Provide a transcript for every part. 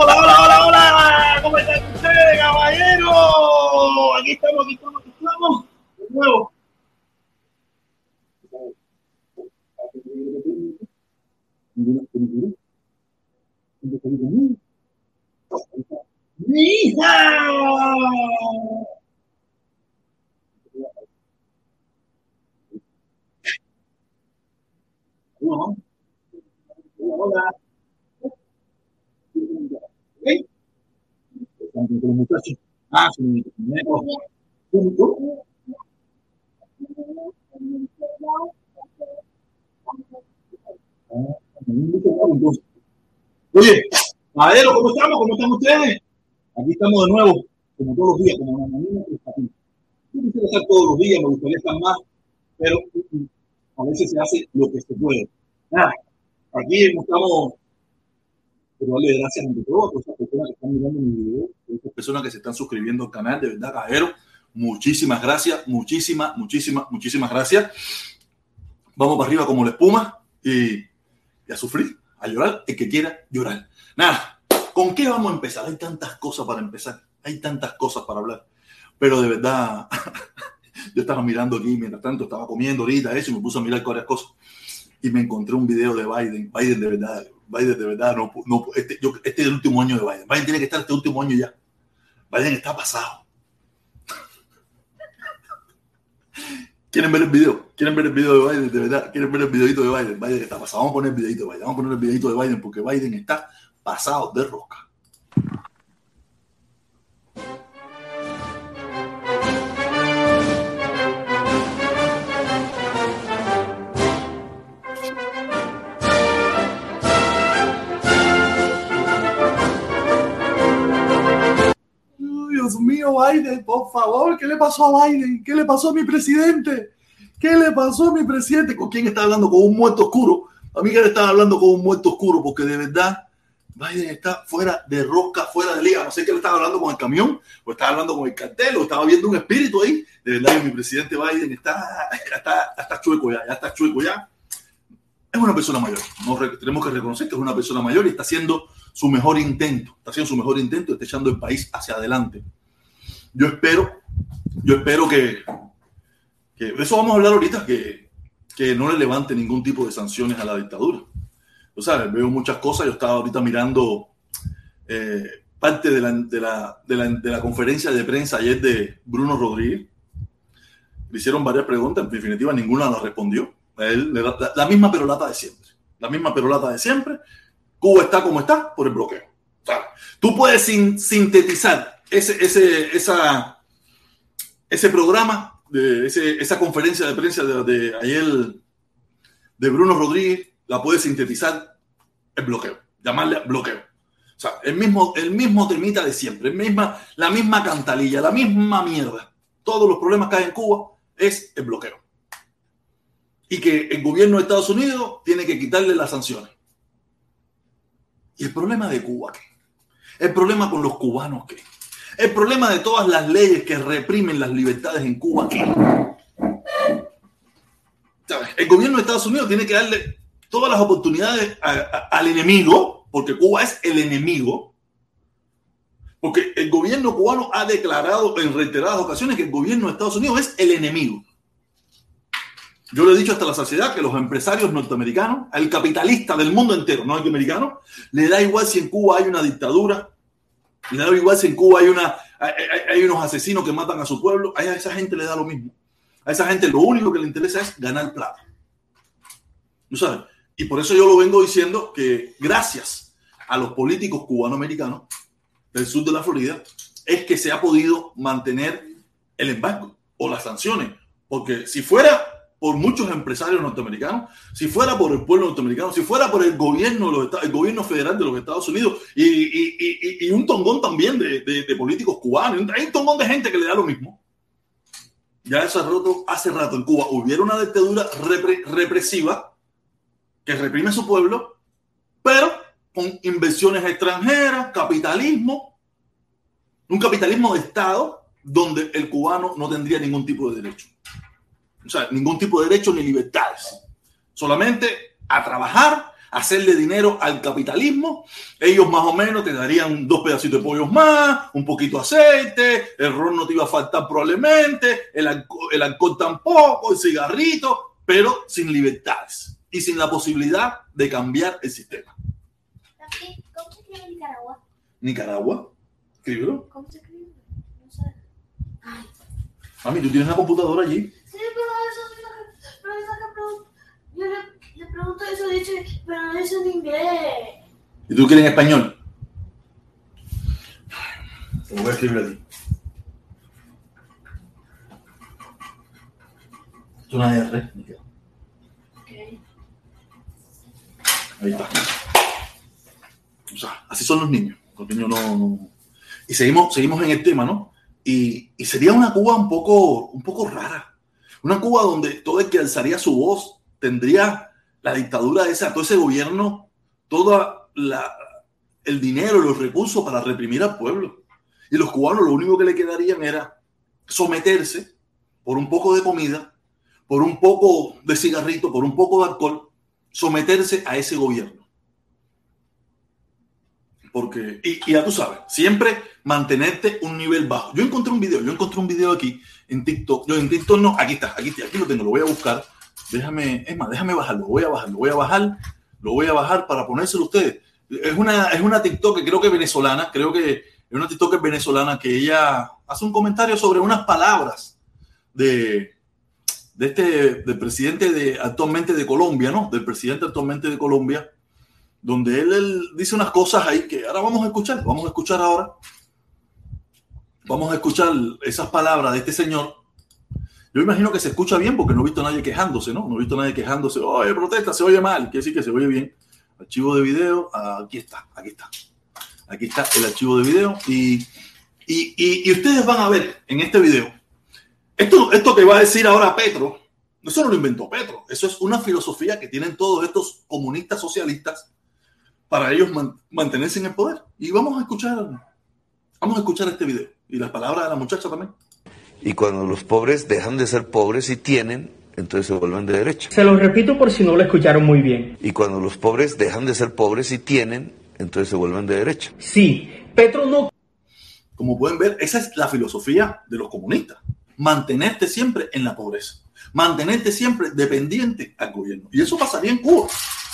Hola, hola, hola, hola. ¿Cómo están ustedes, caballeros? Aquí estamos, aquí estamos, aquí estamos. De nuevo. Hola. Con los muchachos. Ah, sí. Oye, Madero, ¿cómo estamos? ¿Cómo están ustedes? Aquí estamos de nuevo, como todos los días, como una manina Yo quisiera estar todos los días, me gustaría estar más, pero a veces se hace lo que se puede. Aquí estamos pero gracias ante todo a esas personas que están mirando mi video, a esas personas que se están suscribiendo al canal, de verdad, cajero. Muchísimas gracias, muchísimas, muchísimas, muchísimas gracias. Vamos para arriba como la espuma y, y a sufrir, a llorar, el que quiera llorar. Nada, ¿con qué vamos a empezar? Hay tantas cosas para empezar, hay tantas cosas para hablar, pero de verdad, yo estaba mirando aquí, mientras tanto estaba comiendo ahorita eso y me puse a mirar varias cosas y me encontré un video de Biden, Biden de verdad, Biden de verdad, no, no este, este es el último año de Biden. Biden tiene que estar este último año ya. Biden está pasado. ¿Quieren ver el video? ¿Quieren ver el video de Biden? De verdad, ¿quieren ver el videito de Biden? Biden está pasado. Vamos a poner el videito de Biden. Vamos a poner el videito de Biden porque Biden está pasado de roca. Mío, Biden, por favor, ¿qué le pasó a Biden? ¿Qué le pasó a mi presidente? ¿Qué le pasó a mi presidente? ¿Con quién está hablando? Con un muerto oscuro. A mí que le están hablando con un muerto oscuro, porque de verdad Biden está fuera de rosca, fuera de liga. No sé qué le estaba hablando con el camión, o estaba hablando con el cartel, o estaba viendo un espíritu ahí. De verdad, mi presidente Biden está, está, está chueco ya, está chueco ya. Es una persona mayor. tenemos que reconocer que es una persona mayor y está haciendo su mejor intento. Está haciendo su mejor intento está echando el país hacia adelante. Yo espero, yo espero que, que eso vamos a hablar ahorita, que, que no le levante ningún tipo de sanciones a la dictadura. O sea, veo muchas cosas. Yo estaba ahorita mirando eh, parte de la, de, la, de, la, de la, conferencia de prensa ayer de Bruno Rodríguez. Le hicieron varias preguntas, en definitiva ninguna la respondió. Él, la, misma perolata de siempre. La misma perolata de siempre. Cuba está como está por el bloqueo. O sea, tú puedes sin, sintetizar ese, ese, esa, ese programa, de ese, esa conferencia de prensa de, de, ayer de Bruno Rodríguez, la puedes sintetizar el bloqueo, llamarle bloqueo. O sea, el mismo, el mismo temita de siempre, misma, la misma cantalilla, la misma mierda. Todos los problemas que hay en Cuba es el bloqueo. Y que el gobierno de Estados Unidos tiene que quitarle las sanciones. ¿Y el problema de Cuba qué? El problema con los cubanos qué? El problema de todas las leyes que reprimen las libertades en Cuba. El gobierno de Estados Unidos tiene que darle todas las oportunidades al enemigo, porque Cuba es el enemigo, porque el gobierno cubano ha declarado en reiteradas ocasiones que el gobierno de Estados Unidos es el enemigo. Yo le he dicho hasta la saciedad que los empresarios norteamericanos, al capitalista del mundo entero, no al americano, le da igual si en Cuba hay una dictadura, le da igual si en Cuba hay, una, hay, unos asesinos que matan a su pueblo, a esa gente le da lo mismo. A esa gente lo único que le interesa es ganar plata. ¿No sabes? Y por eso yo lo vengo diciendo que gracias a los políticos cubanoamericanos del sur de la Florida es que se ha podido mantener el embargo o las sanciones. Porque si fuera por muchos empresarios norteamericanos, si fuera por el pueblo norteamericano, si fuera por el gobierno, los el gobierno federal de los Estados Unidos y, y, y, y un tongón también de, de, de, políticos cubanos, hay un tongón de gente que le da lo mismo. Ya hace rato, hace rato en Cuba hubiera una dictadura repre, represiva que reprime a su pueblo, pero con inversiones extranjeras, capitalismo, un capitalismo de Estado donde el cubano no tendría ningún tipo de derecho. O sea, ningún tipo de derechos ni libertades. Solamente a trabajar, hacerle dinero al capitalismo. Ellos más o menos te darían dos pedacitos de pollo más, un poquito de aceite, el ron no te iba a faltar probablemente, el alcohol, el alcohol tampoco, el cigarrito, pero sin libertades y sin la posibilidad de cambiar el sistema. ¿Cómo se escribe Nicaragua? Nicaragua, escríbelo. ¿Cómo se escribe? No sé. Mami, tú tienes una computadora allí. Sí, pero eso es lo que, pero eso que pregunto. Yo le, le pregunto eso, dice, pero no dice en inglés. ¿Y tú quieres en español? Te lo voy a escribir aquí. Es una R. Ok. Ahí está. O sea, así son los niños. Los niños no. no- Y seguimos, seguimos en el tema, ¿no? Y, y sería una Cuba un poco, un poco rara. Una Cuba donde todo el que alzaría su voz tendría la dictadura esa, todo ese gobierno, todo el dinero, los recursos para reprimir al pueblo. Y los cubanos lo único que le quedarían era someterse por un poco de comida, por un poco de cigarrito, por un poco de alcohol, someterse a ese gobierno. Porque, y ya tú sabes, siempre mantenerte un nivel bajo. Yo encontré un video, yo encontré un video aquí en TikTok. Yo en TikTok no, aquí está, aquí, aquí lo tengo, lo voy a buscar. Déjame, es más, déjame bajarlo, voy a bajar, lo voy a bajar, lo voy a bajar para ponérselo a ustedes. Es una, es una TikTok que creo que venezolana, creo que es una TikTok venezolana que ella hace un comentario sobre unas palabras de, de este, del presidente de, actualmente de Colombia, ¿no? Del presidente actualmente de Colombia, donde él, él dice unas cosas ahí que ahora vamos a escuchar, vamos a escuchar ahora. Vamos a escuchar esas palabras de este señor. Yo imagino que se escucha bien porque no he visto a nadie quejándose, ¿no? No he visto a nadie quejándose. Oye, protesta, se oye mal. Quiere decir que se oye bien. Archivo de video, aquí está, aquí está. Aquí está el archivo de video. Y, y, y, y ustedes van a ver en este video. Esto, esto que va a decir ahora Petro, eso no lo inventó Petro. Eso es una filosofía que tienen todos estos comunistas socialistas para ellos man, mantenerse en el poder. Y vamos a escuchar, vamos a escuchar este video y las palabras de la muchacha también. Y cuando los pobres dejan de ser pobres y tienen, entonces se vuelven de derecha. Se lo repito por si no lo escucharon muy bien. Y cuando los pobres dejan de ser pobres y tienen, entonces se vuelven de derecha. Sí, Petro no. Como pueden ver, esa es la filosofía de los comunistas. Mantenerte siempre en la pobreza. Mantenerte siempre dependiente al gobierno. Y eso pasaría en Cuba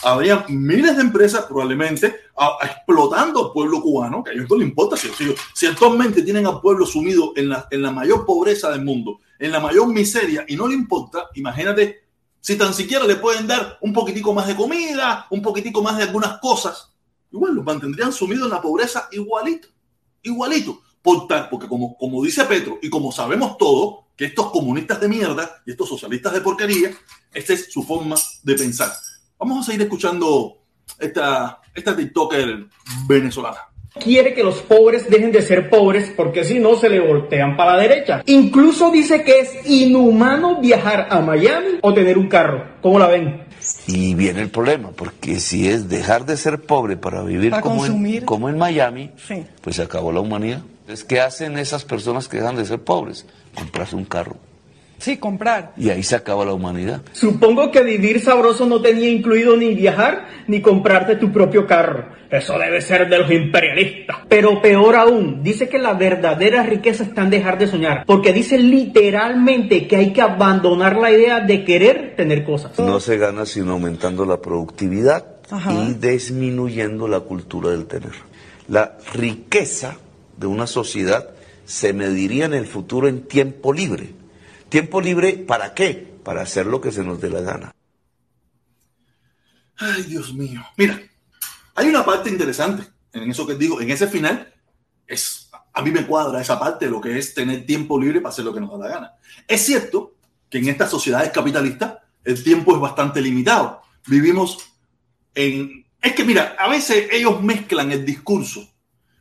habría miles de empresas probablemente a, a, explotando al pueblo cubano, que a ellos no les importa si, si, si actualmente tienen al pueblo sumido en la, en la mayor pobreza del mundo, en la mayor miseria, y no le importa, imagínate si tan siquiera le pueden dar un poquitico más de comida, un poquitico más de algunas cosas, igual los mantendrían sumidos en la pobreza igualito, igualito. Por tal, porque como, como dice Petro, y como sabemos todos, que estos comunistas de mierda y estos socialistas de porquería, esta es su forma de pensar. Vamos a seguir escuchando esta, esta TikToker venezolana. Quiere que los pobres dejen de ser pobres porque si no se le voltean para la derecha. Incluso dice que es inhumano viajar a Miami o tener un carro. ¿Cómo la ven? Y viene el problema, porque si es dejar de ser pobre para vivir para como, en, como en Miami, Sí. pues se acabó la humanidad. Entonces, ¿qué hacen esas personas que dejan de ser pobres? Comprarse un carro. Sí, comprar. Y ahí se acaba la humanidad. Supongo que vivir sabroso no tenía incluido ni viajar ni comprarte tu propio carro. Eso debe ser de los imperialistas. Pero peor aún, dice que la verdadera riqueza está en dejar de soñar. Porque dice literalmente que hay que abandonar la idea de querer tener cosas. No se gana sino aumentando la productividad Ajá. y disminuyendo la cultura del tener. La riqueza de una sociedad se mediría en el futuro en tiempo libre. ¿Tiempo libre para qué? Para hacer lo que se nos dé la gana. Ay, Dios mío. Mira, hay una parte interesante en eso que digo, en ese final, es, a mí me cuadra esa parte de lo que es tener tiempo libre para hacer lo que nos da la gana. Es cierto que en estas sociedades capitalistas el tiempo es bastante limitado. Vivimos en... Es que mira, a veces ellos mezclan el discurso,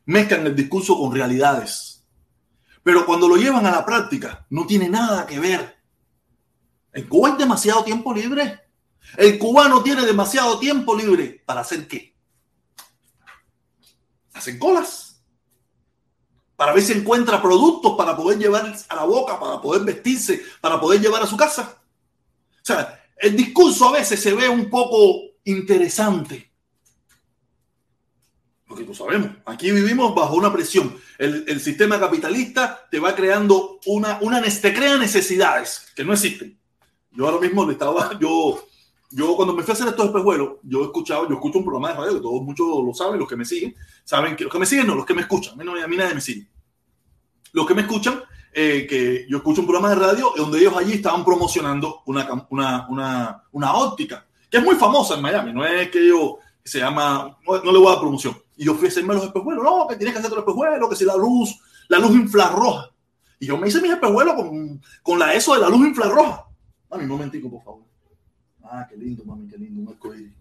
mezclan el discurso con realidades, pero cuando lo llevan a la práctica no tiene nada que ver. En Cuba hay demasiado tiempo libre. El cubano tiene demasiado tiempo libre para hacer qué? Hacen colas. Para ver si encuentra productos para poder llevar a la boca, para poder vestirse, para poder llevar a su casa. O sea, el discurso a veces se ve un poco interesante. Porque tú sabemos, aquí vivimos bajo una presión. El, el sistema capitalista te va creando una, una, te crea necesidades que no existen. Yo ahora mismo le estaba, yo, yo cuando me fui a hacer estos espejuelos, yo he escuchado, yo escucho un programa de radio que todos muchos lo saben, los que me siguen, saben que los que me siguen no, los que me escuchan, a mí, a mí nadie me sigue. Los que me escuchan, eh, que yo escucho un programa de radio donde ellos allí estaban promocionando una, una, una, una óptica, que es muy famosa en Miami, no es que yo se llama, no, no, le voy a dar promoción. Y yo fui a hacerme los espejuelos, no, que tienes que hacer los espejuelos, que si la luz, la luz infrarroja. Y yo me hice mis espejuelos con, con la ESO de la luz infrarroja. Mami, un momentico, por favor. Ah, qué lindo, mami, qué lindo, un arcoíris.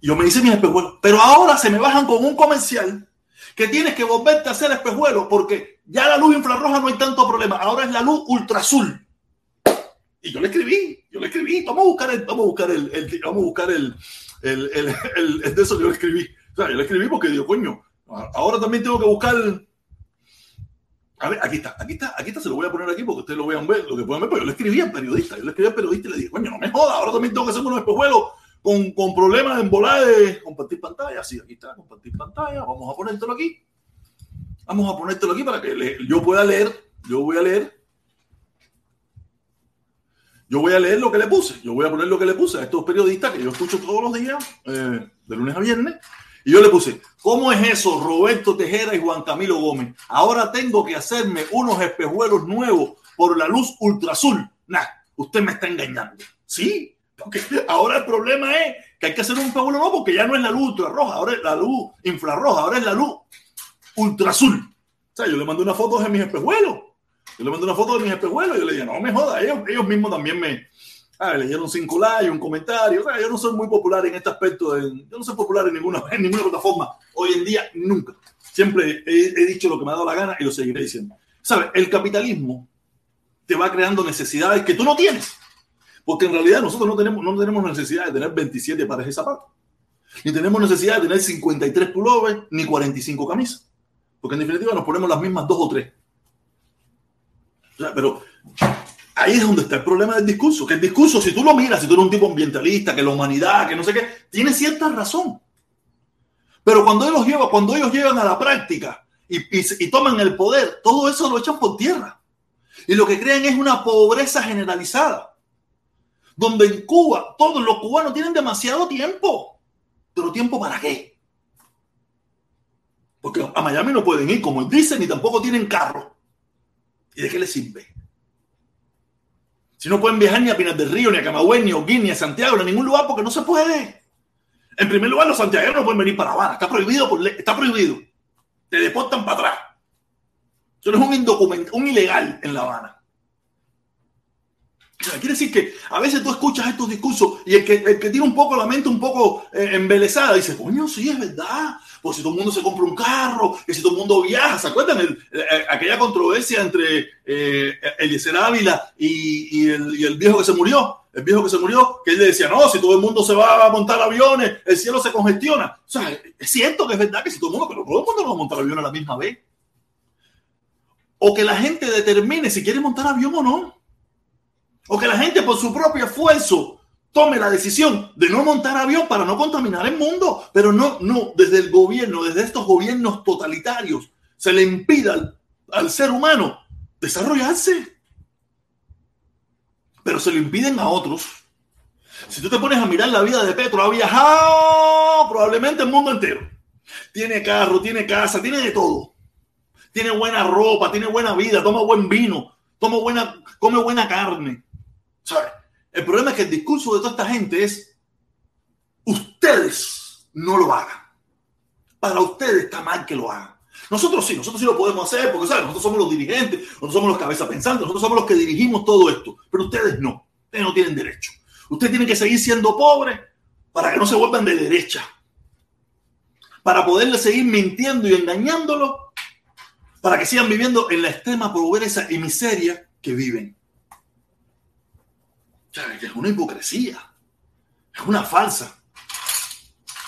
Y yo me hice mis espejuelos. Pero ahora se me bajan con un comercial que tienes que volverte a hacer espejuelos porque ya la luz infrarroja no hay tanto problema. Ahora es la luz ultra azul. Y yo le escribí, yo le escribí, vamos a buscar el, vamos a buscar el, el vamos a buscar el, el, el, de eso yo le escribí. Yo le escribí porque digo, coño, ahora también tengo que buscar. A ver, aquí está, aquí está, aquí está, se lo voy a poner aquí porque ustedes lo vean ver, lo que pueden ver, pero yo le escribí al periodista, yo le escribí al periodista y le dije, coño, no me joda, ahora también tengo que hacer unos espejuelos con, con problemas en volar de compartir pantalla. Sí, aquí está, compartir pantalla, vamos a ponértelo aquí. Vamos a ponértelo aquí para que yo pueda leer, yo voy a leer yo voy a leer lo que le puse, yo voy a poner lo que le puse a estos periodistas que yo escucho todos los días, eh, de lunes a viernes, y yo le puse, ¿cómo es eso, Roberto Tejera y Juan Camilo Gómez? Ahora tengo que hacerme unos espejuelos nuevos por la luz ultra azul. Nah, usted me está engañando. Sí, porque ahora el problema es que hay que hacer un espejuelo nuevo porque ya no es la luz ultra roja, ahora es la luz infrarroja, ahora es la luz ultra azul. O sea, yo le mandé una foto de mis espejuelos. Yo le mandé una foto de mis espejuelos y yo le dije, no me joda, ellos, ellos mismos también me ah, leyeron cinco likes, un comentario. O sea, yo no soy muy popular en este aspecto, yo no soy popular en ninguna, en ninguna plataforma. Hoy en día, nunca. Siempre he, dicho lo que me ha dado la gana y lo seguiré diciendo. ¿Sabes? El capitalismo te va creando necesidades que tú no tienes. Porque en realidad nosotros no tenemos, no tenemos necesidad de tener 27 pares de zapatos. Ni tenemos necesidad de tener 53 pullovers ni 45 camisas. Porque en definitiva nos ponemos las mismas dos o tres. Pero ahí es donde está el problema del discurso. Que el discurso, si tú lo miras, si tú eres un tipo ambientalista, que la humanidad, que no sé qué, tiene cierta razón. Pero cuando ellos llevan, cuando ellos llegan a la práctica y, toman el poder, todo eso lo echan por tierra. Y lo que crean es una pobreza generalizada. Donde en Cuba todos los cubanos tienen demasiado tiempo. ¿Pero tiempo para qué? Porque a Miami no pueden ir, como dicen, ni tampoco tienen carro. ¿Y de qué les sirve? Si no pueden viajar ni a Pinar del Río, ni a Camagüey, ni a Oguín, ni a Santiago, ni a ningún lugar, porque no se puede. En primer lugar, los santiagueros no pueden venir para Habana. Está prohibido. Está prohibido. Te deportan para atrás. Tú eres un indocumento, un ilegal en La Habana. O quiere decir que a veces tú escuchas estos discursos y el que, el que tiene un poco la mente un poco eh, embelesada dice, coño, sí, es verdad. Pues si todo el mundo se compra un carro, que si todo el mundo viaja, ¿se acuerdan? El, aquella controversia entre eh, Eliezer Ávila y, y, el, y el viejo que se murió. El viejo que se murió, que él le decía, no, si todo el mundo se va a montar aviones, el cielo se congestiona. O sea, es cierto que es verdad que si todo el mundo, pero todo el mundo no va a montar aviones a la misma vez. O que la gente determine si quiere montar avión o no. O que la gente por su propio esfuerzo tome la decisión de no montar avión para no contaminar el mundo. Pero no, no, desde el gobierno, desde estos gobiernos totalitarios, se le impida al, ser humano desarrollarse. Pero se lo impiden a otros. Si tú te pones a mirar la vida de Petro, ha viajado probablemente el mundo entero. Tiene carro, tiene casa, tiene de todo. Tiene buena ropa, tiene buena vida, toma buen vino, toma buena, come buena carne. ¿Sabe? El problema es que el discurso de toda esta gente es, ustedes no lo hagan. Para ustedes está mal que lo hagan. Nosotros sí, nosotros sí lo podemos hacer porque ¿saben? nosotros somos los dirigentes, nosotros somos los cabezas pensantes, nosotros somos los que dirigimos todo esto. Pero ustedes no, ustedes no tienen derecho. Ustedes tienen que seguir siendo pobres para que no se vuelvan de derecha. Para poderle seguir mintiendo y engañándolo, para que sigan viviendo en la extrema pobreza y miseria que viven. Sea, es una hipocresía, es una falsa.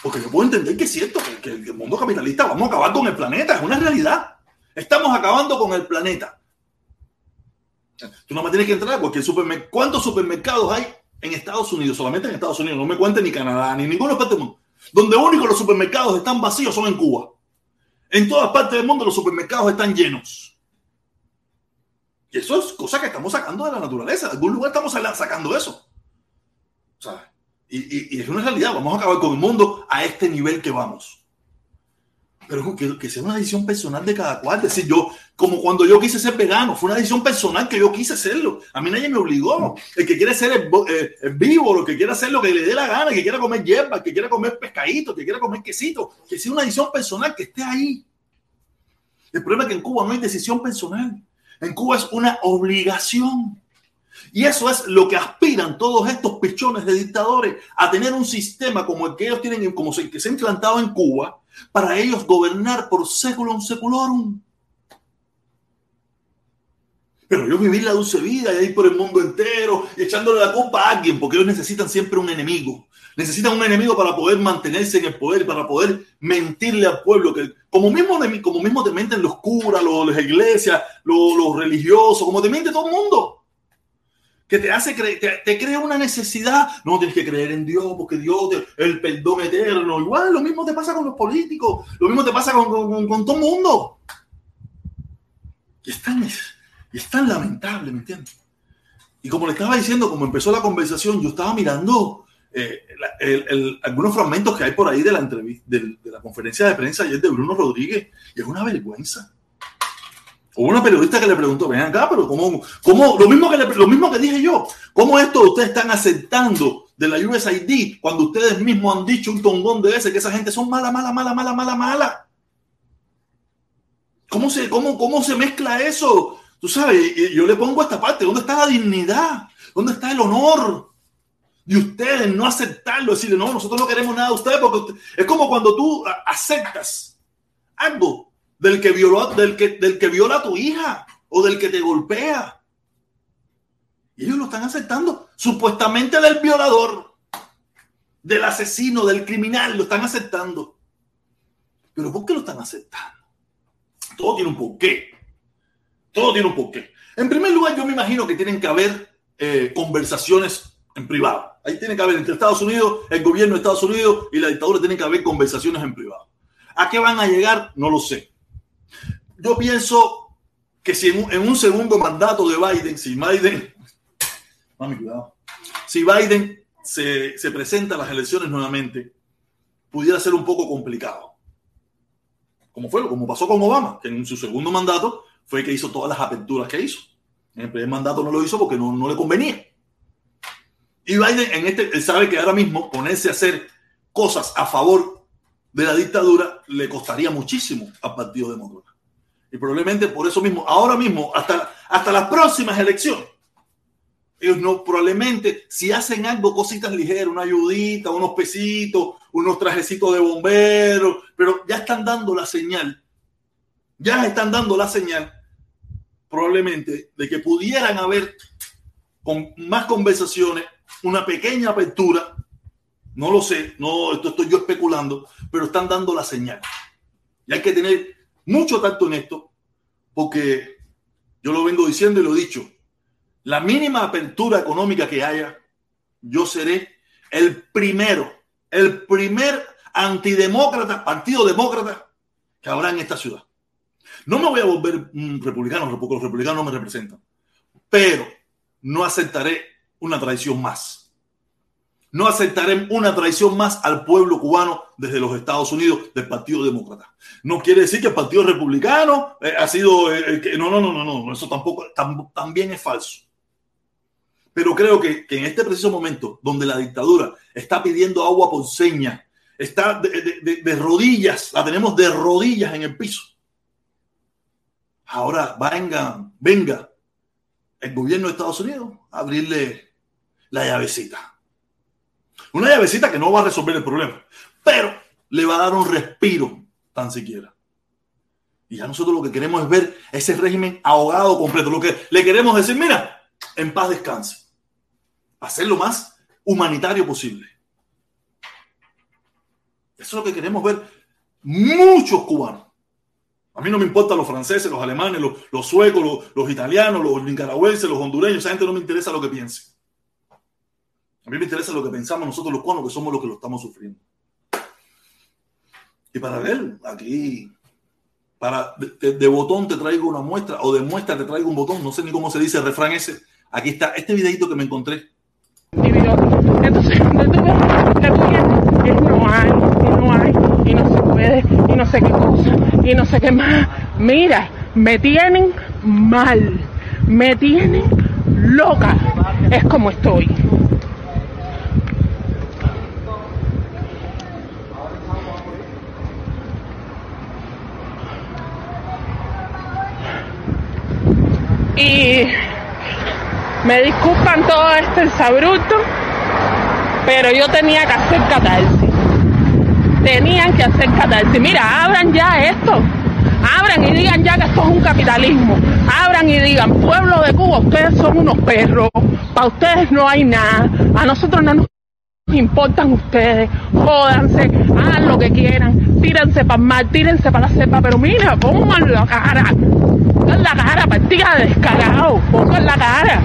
Porque yo puedo entender que es cierto que, el mundo capitalista vamos a acabar con el planeta, es una realidad. Estamos acabando con el planeta. Tú no me tienes que entrar a. ¿Cuántos supermercados hay en Estados Unidos, solamente en Estados Unidos, no me cuente ni Canadá, ni ninguna parte del mundo, donde único los supermercados están vacíos son en Cuba. En todas partes del mundo los supermercados están llenos. Y eso es cosa que estamos sacando de la naturaleza. De algún lugar estamos sacando eso. O sea, y, es una realidad. Vamos a acabar con el mundo a este nivel que vamos. Pero que, que sea una decisión personal de cada cual. Es decir, yo, como cuando yo quise ser vegano, fue una decisión personal que yo quise hacerlo. A mí nadie me obligó. El que quiere ser eh, el, vivo, el que quiera hacer lo que le dé la gana, el que quiera comer hierba, el que quiera comer pescadito, el que quiera comer quesito, que sea una decisión personal que esté ahí. El problema es que en Cuba no hay decisión personal. En Cuba es una obligación. Y eso es lo que aspiran todos estos pichones de dictadores a tener un sistema como el que ellos tienen, como el que se ha implantado en Cuba, para ellos gobernar por seculum seculorum. Pero yo vivir la dulce vida y ir por el mundo entero y echándole la culpa a alguien, porque ellos necesitan siempre un enemigo. Necesitan un enemigo para poder mantenerse en el poder, para poder mentirle al pueblo. Que, como, mismo, como mismo te mienten los curas, los, las iglesias, los, religiosos, como te miente todo el mundo. Que te hace creer, te, crea una necesidad. No tienes que creer en Dios, porque Dios, te, el perdón eterno. Igual, lo mismo te pasa con los políticos, lo mismo te pasa con, todo el mundo. Y es es tan lamentable, ¿me entiendes? Y como le estaba diciendo, como empezó la conversación, yo estaba mirando eh, algunos fragmentos que hay por ahí de la entrevista, de, la conferencia de prensa ayer de Bruno Rodríguez, y es una vergüenza. Hubo una periodista que le preguntó, ven acá, pero ¿cómo? cómo lo, mismo que lo mismo que dije yo, ¿cómo esto ustedes están aceptando de la USAID cuando ustedes mismos han dicho un tongón de ese que esa gente son mala, mala, mala, mala, mala, mala? ¿Cómo se, cómo, cómo se mezcla eso? Tú sabes, yo le pongo esta parte, ¿dónde está la dignidad? ¿Dónde está el honor? De ustedes no aceptarlo, decirle, no, nosotros no queremos nada de ustedes, porque es como cuando tú aceptas algo del que, violó, del, que, del que viola a tu hija o del que te golpea. Y ellos lo están aceptando, supuestamente del violador, del asesino, del criminal, lo están aceptando. Pero ¿por qué lo están aceptando? Todo tiene un porqué. Todo tiene un porqué. En primer lugar, yo me imagino que tienen que haber eh, conversaciones en privado. Ahí tiene que haber entre Estados Unidos, el gobierno de Estados Unidos y la dictadura, tienen que haber conversaciones en privado. ¿A qué van a llegar? No lo sé. Yo pienso que si en un, segundo mandato de Biden, si Biden, mami, cuidado, si Biden se, se presenta a las elecciones nuevamente, pudiera ser un poco complicado. Como fue, como pasó con Obama, que en su segundo mandato fue que hizo todas las aperturas que hizo. En el primer mandato no lo hizo porque no, no le convenía. Y Biden en este, sabe que ahora mismo ponerse a hacer cosas a favor de la dictadura le costaría muchísimo al Partido Demócrata. Y probablemente por eso mismo, ahora mismo, hasta, hasta las próximas elecciones, ellos no, probablemente, si hacen algo, cositas ligeras, una ayudita, unos pesitos, unos trajecitos de bomberos, pero ya están dando la señal ya están dando la señal probablemente de que pudieran haber con más conversaciones, una pequeña apertura, no lo sé, no esto estoy yo especulando, pero están dando la señal. Y hay que tener mucho tacto en esto, porque yo lo vengo diciendo y lo he dicho, la mínima apertura económica que haya, yo seré el primero, el primer antidemócrata, partido demócrata que habrá en esta ciudad. No me voy a volver un republicano, porque los republicanos no me representan, pero no aceptaré una traición más. No aceptaré una traición más al pueblo cubano desde los Estados Unidos del Partido Demócrata. No quiere decir que el Partido Republicano eh, ha sido... Eh, no, no, no, no, no, eso tampoco, también es falso. Pero creo que, en este preciso momento, donde la dictadura está pidiendo agua por seña, está de rodillas, la tenemos de rodillas en el piso, Ahora venga, venga el gobierno de Estados Unidos a abrirle la llavecita. Una llavecita que no va a resolver el problema, pero le va a dar un respiro tan siquiera. Y ya nosotros lo que queremos es ver ese régimen ahogado completo. Lo que le queremos decir, mira, en paz descanse. Hacer lo más humanitario posible. Eso es lo que queremos ver muchos cubanos. A mí no me importan los franceses, los alemanes, los, suecos, los, italianos, los nicaragüenses, los hondureños. Esa gente no me interesa lo que piense. A mí me interesa lo que pensamos nosotros los cubanos, que somos los que lo estamos sufriendo. Y para ver, aquí, para de, botón te traigo una muestra, o de muestra te traigo un botón, no sé ni cómo se dice el refrán ese. Aquí está este videito que me encontré. Entonces, no hay, y no hay, y no se puede, y no sé qué cosa, y no sé qué más. Mira, me tienen mal, me tienen loca. Es como estoy. Y me disculpan todo este sabruto, pero yo tenía que hacer catarsis. Tenían que hacer catarsis. Mira, abran ya esto. Abran y digan ya que esto es un capitalismo. Abran y digan, pueblo de Cuba, ustedes son unos perros. Para ustedes no hay nada. A nosotros no nos importan ustedes. Jódanse, hagan lo que quieran. Tírense para mar, tírense para la cepa. Pero mira, pongan la cara. Pongan la cara, partida de descarado. Pongan la cara.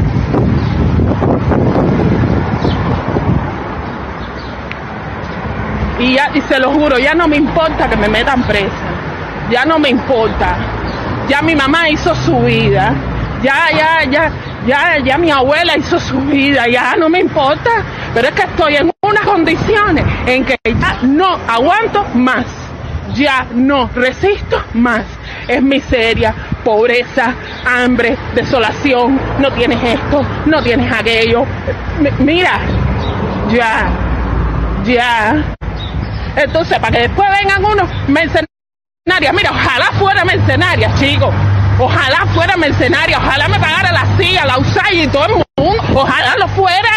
Y, ya, y se lo juro, ya no me importa que me metan presa. Ya no me importa. Ya mi mamá hizo su vida. Ya, ya, ya, ya, ya mi abuela hizo su vida. Ya no me importa. Pero es que estoy en unas condiciones en que ya no aguanto más. Ya no resisto más. Es miseria, pobreza, hambre, desolación. No tienes esto, no tienes aquello. Mira, ya, ya. Entonces, para que después vengan unos mercenarios, mira, ojalá fuera mercenaria, chicos. Ojalá fuera mercenaria, ojalá me pagara la CIA, la USAID y todo el mundo. Ojalá lo fuera.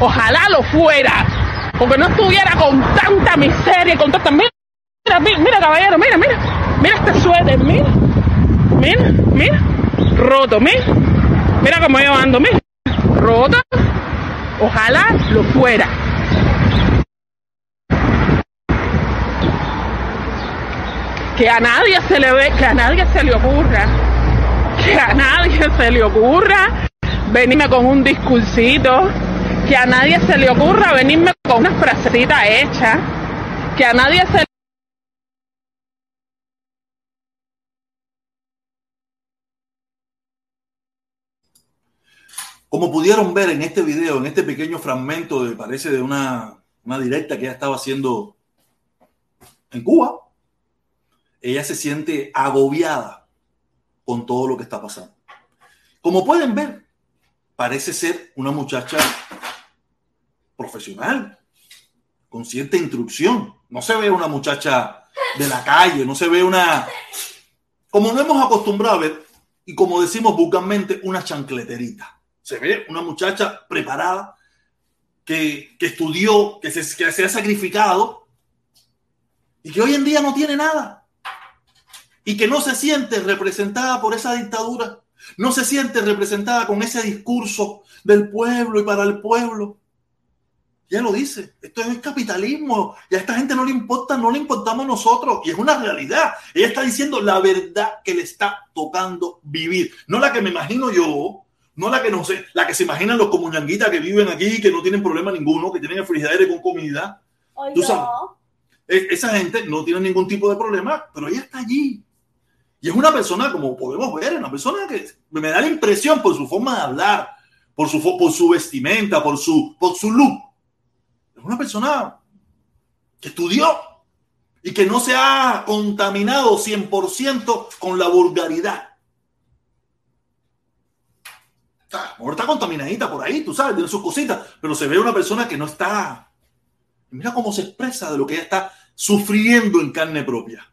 Ojalá lo fuera. Porque no estuviera con tanta miseria, con tanta... Mira, mira, mira caballero, mira, mira. Mira este suéter, mira. Mira, mira. Roto, mira. Mira cómo yo ando, mira. Roto. Ojalá lo fuera. Que a nadie se le ve, que a nadie se le ocurra, que a nadie se le ocurra venirme con un discursito, que a nadie se le ocurra venirme con una frasecita hecha, que a nadie se Como pudieron ver en este video, en este pequeño fragmento, de, parece de una, una directa que ella estaba haciendo en Cuba, ella se siente agobiada con todo lo que está pasando. Como pueden ver, parece ser una muchacha profesional, con cierta instrucción. No se ve una muchacha de la calle, no se ve una, como no hemos acostumbrado a ver, y como decimos vulgarmente, una chancleterita. Se ve una muchacha preparada, que, que estudió, que se, que se ha sacrificado y que hoy en día no tiene nada y que no se siente representada por esa dictadura, no se siente representada con ese discurso del pueblo y para el pueblo. Ya lo dice, esto es capitalismo y a esta gente no le importa, no le importamos nosotros y es una realidad. Ella está diciendo la verdad que le está tocando vivir, no la que me imagino yo, no la que no sé, la que se imaginan los comunanguitas que viven aquí, que no tienen problema ninguno, que tienen el frigidaire con comida. Tú sabes, esa gente no tiene ningún tipo de problema, pero ella está allí. Y es una persona, como podemos ver, una persona que me da la impresión por su forma de hablar, por su, por su vestimenta, por su, por su look. Es una persona que estudió y que no se ha contaminado 100% con la vulgaridad. Está, está contaminadita por ahí, tú sabes, tiene sus cositas, pero se ve una persona que no está. Mira cómo se expresa de lo que ella está sufriendo en carne propia.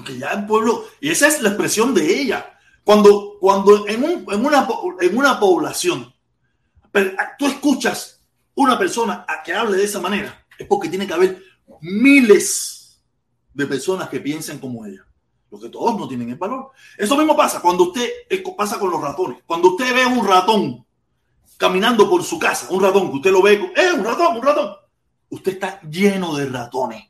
Porque ya el pueblo, y esa es la expresión de ella. Cuando, cuando en, un, en, una, en una población tú escuchas una persona a que hable de esa manera, es porque tiene que haber miles de personas que piensen como ella. Lo que todos no tienen el valor. Eso mismo pasa cuando usted pasa con los ratones. Cuando usted ve un ratón caminando por su casa, un ratón que usted lo ve, ¡eh, un ratón, un ratón! Usted está lleno de ratones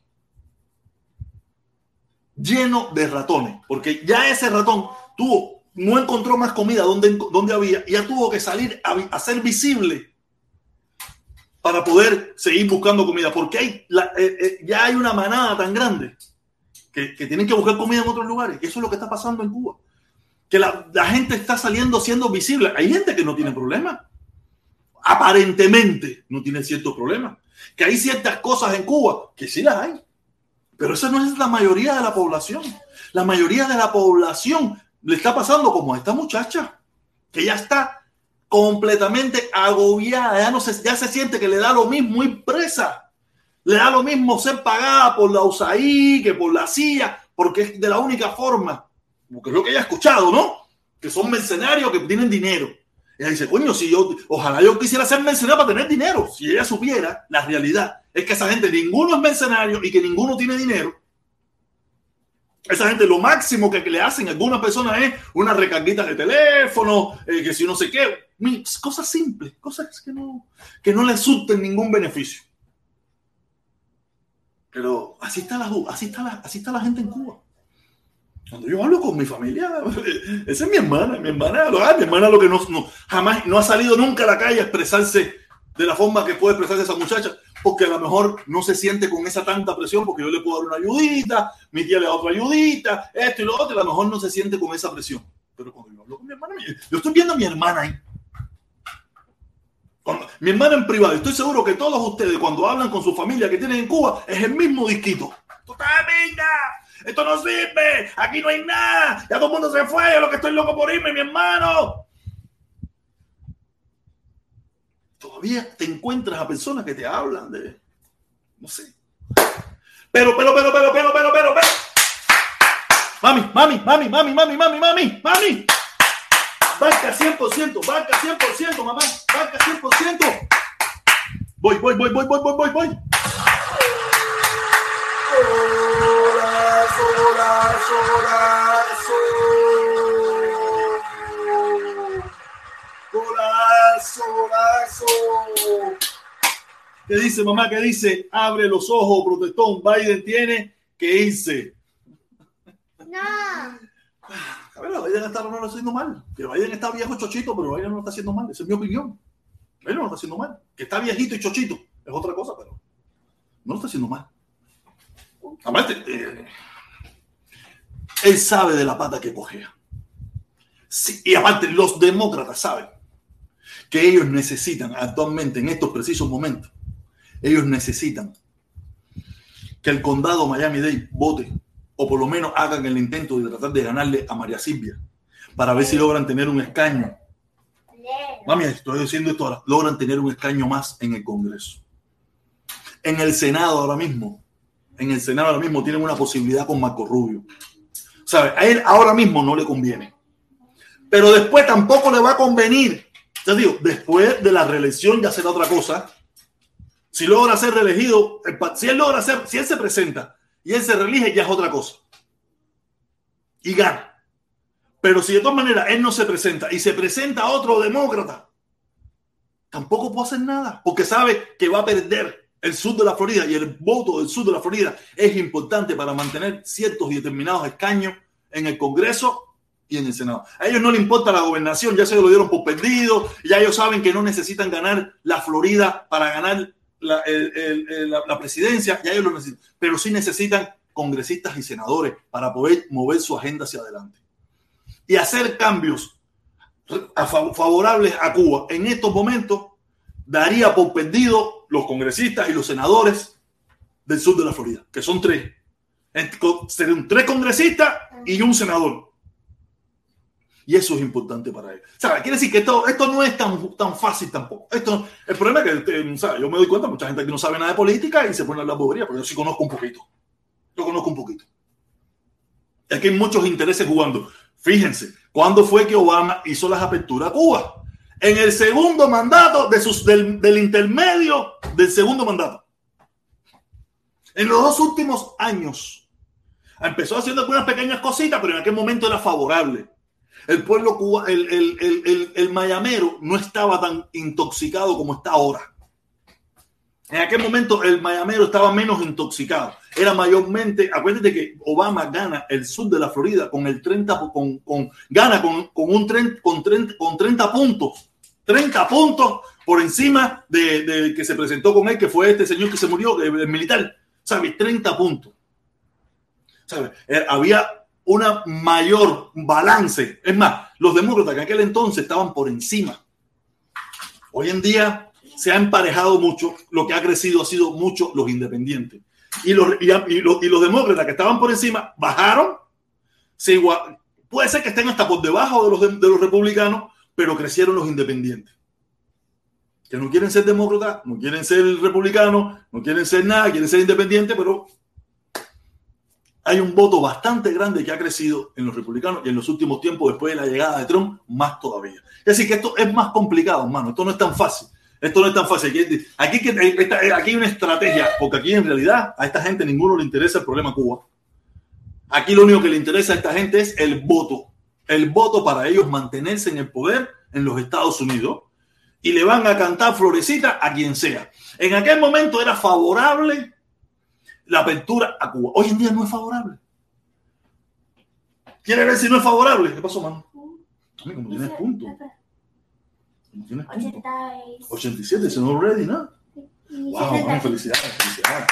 lleno de ratones, porque ya ese ratón tuvo no encontró más comida donde, donde había y ya tuvo que salir a, a ser visible para poder seguir buscando comida, porque hay eh, eh, ya hay una manada tan grande que, que tienen que buscar comida en otros lugares. Eso es lo que está pasando en Cuba. Que la, la gente está saliendo siendo visible. Hay gente que no tiene problema. Aparentemente no tiene ciertos problemas. Que hay ciertas cosas en Cuba que sí las hay. Pero esa no es la mayoría de la población. La mayoría de la población le está pasando como a esta muchacha, que ya está completamente agobiada, ya, no se, ya se siente que le da lo mismo ir presa, le da lo mismo ser pagada por la USAID que por la CIA, porque es de la única forma, porque es que ella ha escuchado, ¿no? Que son mercenarios que tienen dinero. Ella dice, coño, si yo, ojalá yo quisiera ser mercenario para tener dinero. Si ella supiera, la realidad es que esa gente, ninguno es mercenario y que ninguno tiene dinero. Esa gente lo máximo que, le hacen a algunas personas es una recarguita de teléfono, eh, que si no sé qué, cosas simples, cosas que no, que no le surten ningún beneficio. Pero así está, la, así, está la, así está la gente en Cuba. Cuando yo hablo con mi familia, esa es mi hermana, mi hermana, ah, mi hermana lo que no, no- jamás no ha salido nunca a la calle a expresarse de la forma que puede expresarse esa muchacha, porque a lo mejor no se siente con esa tanta presión, porque yo le puedo dar una ayudita, mi tía le da otra ayudita, esto y lo otro, a lo mejor no se siente con esa presión. Pero cuando yo hablo con mi hermana, yo estoy viendo a mi hermana ahí. Mi hermana en privado, estoy seguro que todos ustedes cuando hablan con su familia que tienen en Cuba, es el mismo disquito. ¡Esto está de pinga! ¡Esto no sirve! ¡Aquí no hay nada! ¡Ya todo el mundo se fue! ¡Yo lo que estoy loco por irme, mi hermano! Todavía te encuentras a personas que te hablan de... No sé. Pero, pero, pero, pero, pero, pero, pero, pero. Mami, mami, mami, mami, mami, mami, mami, mami. Banca 100%, banca 100%, mamá. Banca 100%. Voy, voy, voy, voy, voy, voy, voy, voy. Golazo, golazo. ¿Qué dice mamá? ¿Qué dice? Abre los ojos, protestón. Biden tiene que irse. No. A ver, Biden está no lo está haciendo mal. Que Biden está viejo chochito, pero Biden no lo está haciendo mal. Esa es mi opinión. Biden no lo está haciendo mal. Que está viejito y chochito es otra cosa, pero no lo está haciendo mal. Aparte, eh, él sabe de la pata que cogea. Sí, y aparte, los demócratas saben que ellos necesitan actualmente, en estos precisos momentos, ellos necesitan que el condado Miami-Dade vote o por lo menos hagan el intento de tratar de ganarle a María Silvia para ver si logran tener un escaño. Mami, estoy diciendo esto ahora. Logran tener un escaño más en el Congreso. En el Senado ahora mismo, en el Senado ahora mismo tienen una posibilidad con Marco Rubio. ¿Sabe? A él ahora mismo no le conviene. Pero después tampoco le va a convenir. Ya digo, después de la reelección ya será otra cosa. Si logra ser reelegido, si él logra ser, si él se presenta y él se reelige, ya es otra cosa. Y gana. Pero si de todas maneras él no se presenta y se presenta otro demócrata, tampoco puede hacer nada, porque sabe que va a perder el sur de la Florida y el voto del sur de la Florida es importante para mantener ciertos y determinados escaños en el Congreso y en el Senado. A ellos no les importa la gobernación, ya se lo dieron por perdido, ya ellos saben que no necesitan ganar la Florida para ganar la, la- presidencia, ya ellos lo necesitan, pero sí necesitan congresistas y senadores para poder mover su agenda hacia adelante y hacer cambios favorables a Cuba. En estos momentos daría por perdido los congresistas y los senadores del sur de la Florida, que son tres. Serían tres congresistas y un senador. Y eso es importante para él. ¿Sabe? Quiere decir que esto, esto no es tan, tan fácil tampoco. Esto, el problema es que ¿sabe? yo me doy cuenta, mucha gente aquí no sabe nada de política y se pone a hablar bobería, pero yo sí conozco un poquito. Yo conozco un poquito. Es que hay muchos intereses jugando. Fíjense, ¿cuándo fue que Obama hizo las aperturas a Cuba? En el segundo mandato de sus, del, del intermedio del segundo mandato. En los dos últimos años. Empezó haciendo algunas pequeñas cositas, pero en aquel momento era favorable. El pueblo cuba, el, el, el, el, mayamero no estaba tan intoxicado como está ahora. En aquel momento el mayamero estaba menos intoxicado. Era mayormente, acuérdate que Obama gana el sur de la Florida con el 30, con, con gana con, con un 30, con 30, con 30 puntos. 30 puntos por encima de, que se presentó con él, que fue este señor que se murió, el, el militar. ¿Sabes? 30 puntos. ¿Sabes? Eh, había una mayor balance. Es más, los demócratas que en aquel entonces estaban por encima. Hoy en día se ha emparejado mucho, lo que ha crecido ha sido mucho los independientes. Y los, y, los, y los demócratas que estaban por encima bajaron, se puede ser que estén hasta por debajo de los, de, de los republicanos, pero crecieron los independientes. Que no quieren ser demócratas, no quieren ser republicanos, no quieren ser nada, quieren ser independientes, pero hay un voto bastante grande que ha crecido en los republicanos y en los últimos tiempos, después de la llegada de Trump, más todavía. Es decir, que esto es más complicado, hermano. Esto no es tan fácil. Esto no es tan fácil. Aquí, aquí, aquí hay una estrategia, porque aquí en realidad a esta gente ninguno le interesa el problema Cuba. Aquí lo único que le interesa a esta gente es el voto. El voto para ellos mantenerse en el poder en los Estados Unidos y le van a cantar florecita a quien sea. En aquel momento era favorable la apertura a Cuba. Hoy en día no es favorable. ¿Quiere ver si no es favorable? ¿Qué pasó, mano? Como tienes punto. ¿Tienes punto? 87, se no ready, ¿no? Wow, felicidades, felicidades.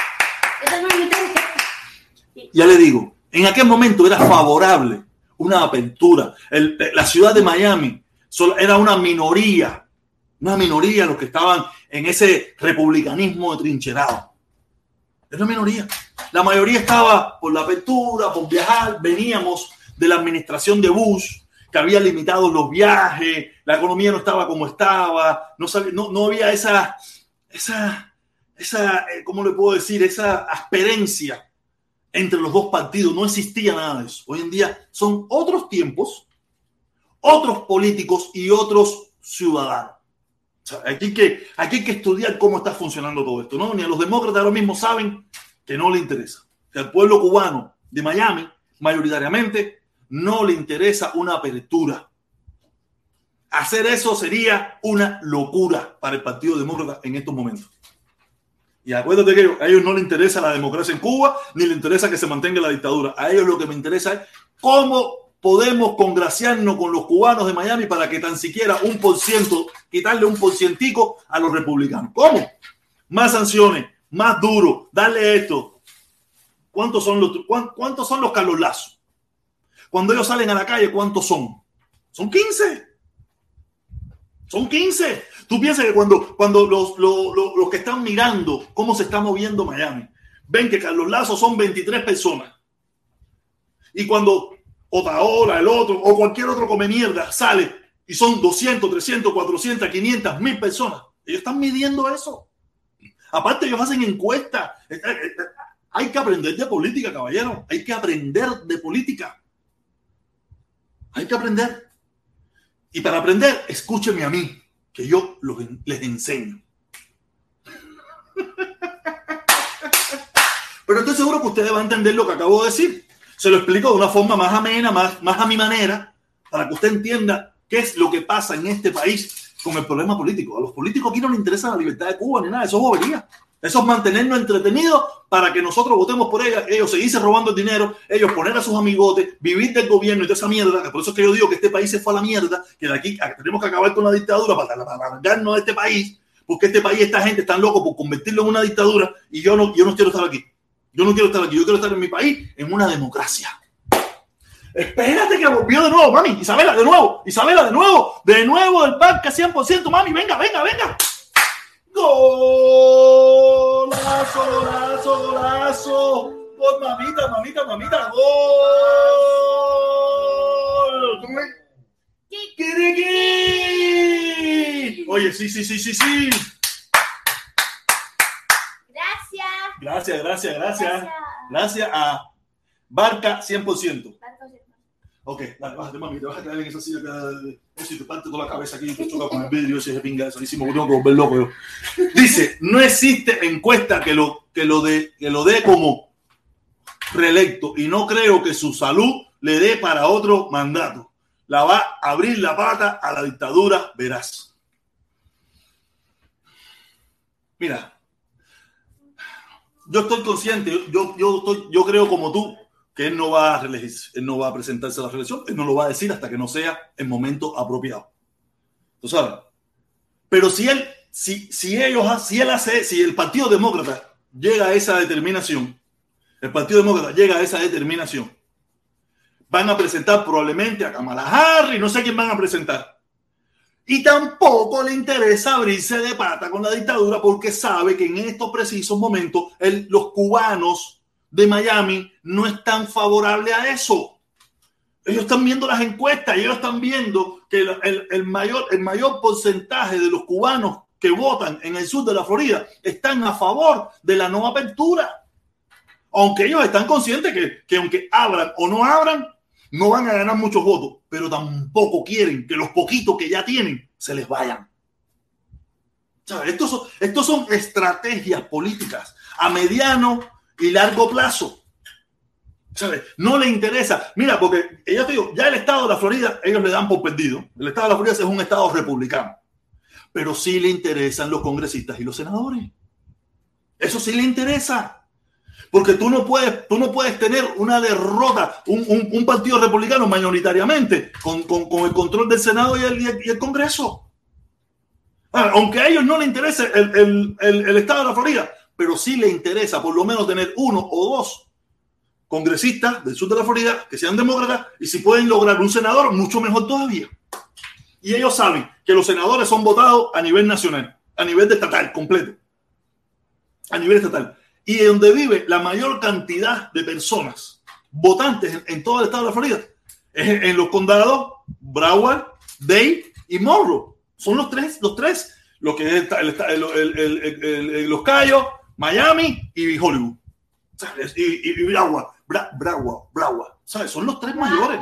Ya le digo, en aquel momento era favorable una apertura. El, la ciudad de Miami era una minoría, una minoría los que estaban en ese republicanismo trincherado. Era una minoría. La mayoría estaba por la apertura, por viajar. Veníamos de la administración de Bush, que había limitado los viajes, la economía no estaba como estaba, no, sabía, no, no había esa, esa, esa, ¿cómo le puedo decir? Esa asperencia entre los dos partidos, no existía nada de eso. Hoy en día son otros tiempos, otros políticos y otros ciudadanos. Aquí, hay que, aquí que estudiar cómo está funcionando todo esto, ¿no? Ni a los demócratas ahora mismo saben que no le interesa. Que al pueblo cubano de Miami, mayoritariamente, no le interesa una apertura. Hacer eso sería una locura para el Partido Demócrata en estos momentos. Y acuérdate que a ellos no les interesa la democracia en Cuba, ni les interesa que se mantenga la dictadura. A ellos lo que me interesa es cómo podemos congraciarnos con los cubanos de Miami para que tan siquiera un por ciento, quitarle un por cientico a los republicanos. ¿Cómo? Más sanciones, más duro, darle esto. ¿Cuántos son los, cuántos son los Carlos Lazo? Cuando ellos salen a la calle, ¿cuántos son? Son 15. Son 15. Tú piensas que cuando, cuando los, los, los, los, que están mirando cómo se está moviendo Miami, ven que Carlos Lazo son 23 personas. Y cuando Otaola, el otro, o cualquier otro come mierda sale y son 200, 300, 400, 500, mil personas. Ellos están midiendo eso. Aparte, ellos hacen encuestas. Hay que aprender de política, caballero. Hay que aprender de política. Hay que aprender. Y para aprender, escúcheme a mí, que yo los, les enseño. Pero estoy seguro que ustedes van a entender lo que acabo de decir. Se lo explico de una forma más amena, más, más a mi manera, para que usted entienda qué es lo que pasa en este país con el problema político. A los políticos aquí no les interesa la libertad de Cuba ni nada, eso es bobería. Eso es mantenernos entretenidos para que nosotros votemos por ella, ellos seguirse robando el dinero, ellos poner a sus amigotes, vivir del gobierno y de esa mierda. Por eso es que yo digo que este país se fue a la mierda, que de aquí tenemos que acabar con la dictadura para, para largarnos de este país, porque este país, esta gente está loco por convertirlo en una dictadura y yo no, yo no quiero estar aquí. Yo no quiero estar aquí, yo quiero estar en mi país en una democracia. Espérate que volvió de nuevo, mami. Isabela, de nuevo. Isabela, de nuevo. De nuevo el parque 100%, mami. Venga, venga, venga. Golazo, golazo, golazo. Por mamita, mamita, mamita. Gol. ¿Cómo es? Oye, sí, sí, sí, sí, sí. Gracias. Gracias, gracias, gracias. Gracias a Barca 100%. Ok, dale, bájate, mami, te vas a quedar en esa silla que eso y te parte toda la cabeza aquí y te choca con el vidrio ese de pinga salísimo, tengo que volver loco yo. Dice, no existe encuesta que lo, que lo dé que lo dé como reelecto y no creo que su salud le dé para otro mandato. La va a abrir la pata a la dictadura, verás. Mira, yo estoy consciente, yo, yo, estoy, yo creo como tú que él no, va a él no va a presentarse a la reelección, él no lo va a decir hasta que no sea el momento apropiado. ¿Tú sabes? Pero si él, si, si ellos, si él hace, si el Partido Demócrata llega a esa determinación, el Partido Demócrata llega a esa determinación, van a presentar probablemente a Kamala Harris, no sé quién van a presentar. Y tampoco le interesa abrirse de pata con la dictadura porque sabe que en estos precisos momentos los cubanos de Miami no están favorables a eso. Ellos están viendo las encuestas y ellos están viendo que el, mayor, porcentaje de los cubanos que votan en el sur de la Florida están a favor de la no apertura. Aunque ellos están conscientes que, que aunque abran o no abran, no van a ganar muchos votos, pero tampoco quieren que los poquitos que ya tienen se les vayan. Estos son, estos son estrategias políticas a mediano y largo plazo. ¿Sabes? No le interesa. Mira, porque yo te digo, ya el estado de la Florida, ellos le dan por perdido. El estado de la Florida es un estado republicano. Pero sí le interesan los congresistas y los senadores. Eso sí le interesa. Porque tú no puedes, tú no puedes tener una derrota, un, partido republicano mayoritariamente con, el control del Senado y el, Congreso. Ah, aunque a ellos no les interese el, Estado de la Florida, pero sí le interesa por lo menos tener uno o dos congresistas del sur de la Florida que sean demócratas y si pueden lograr un senador, mucho mejor todavía. Y ellos saben que los senadores son votados a nivel nacional, a nivel de estatal, completo. A nivel estatal y donde vive la mayor cantidad de personas votantes en, todo el estado de la Florida es en, los condados Broward, Dade y Monroe. Son los tres, los tres, lo que es el, los Cayos, Miami y Hollywood. Y, y, Broward, Broward, Broward, ¿sabes? Son los tres mayores.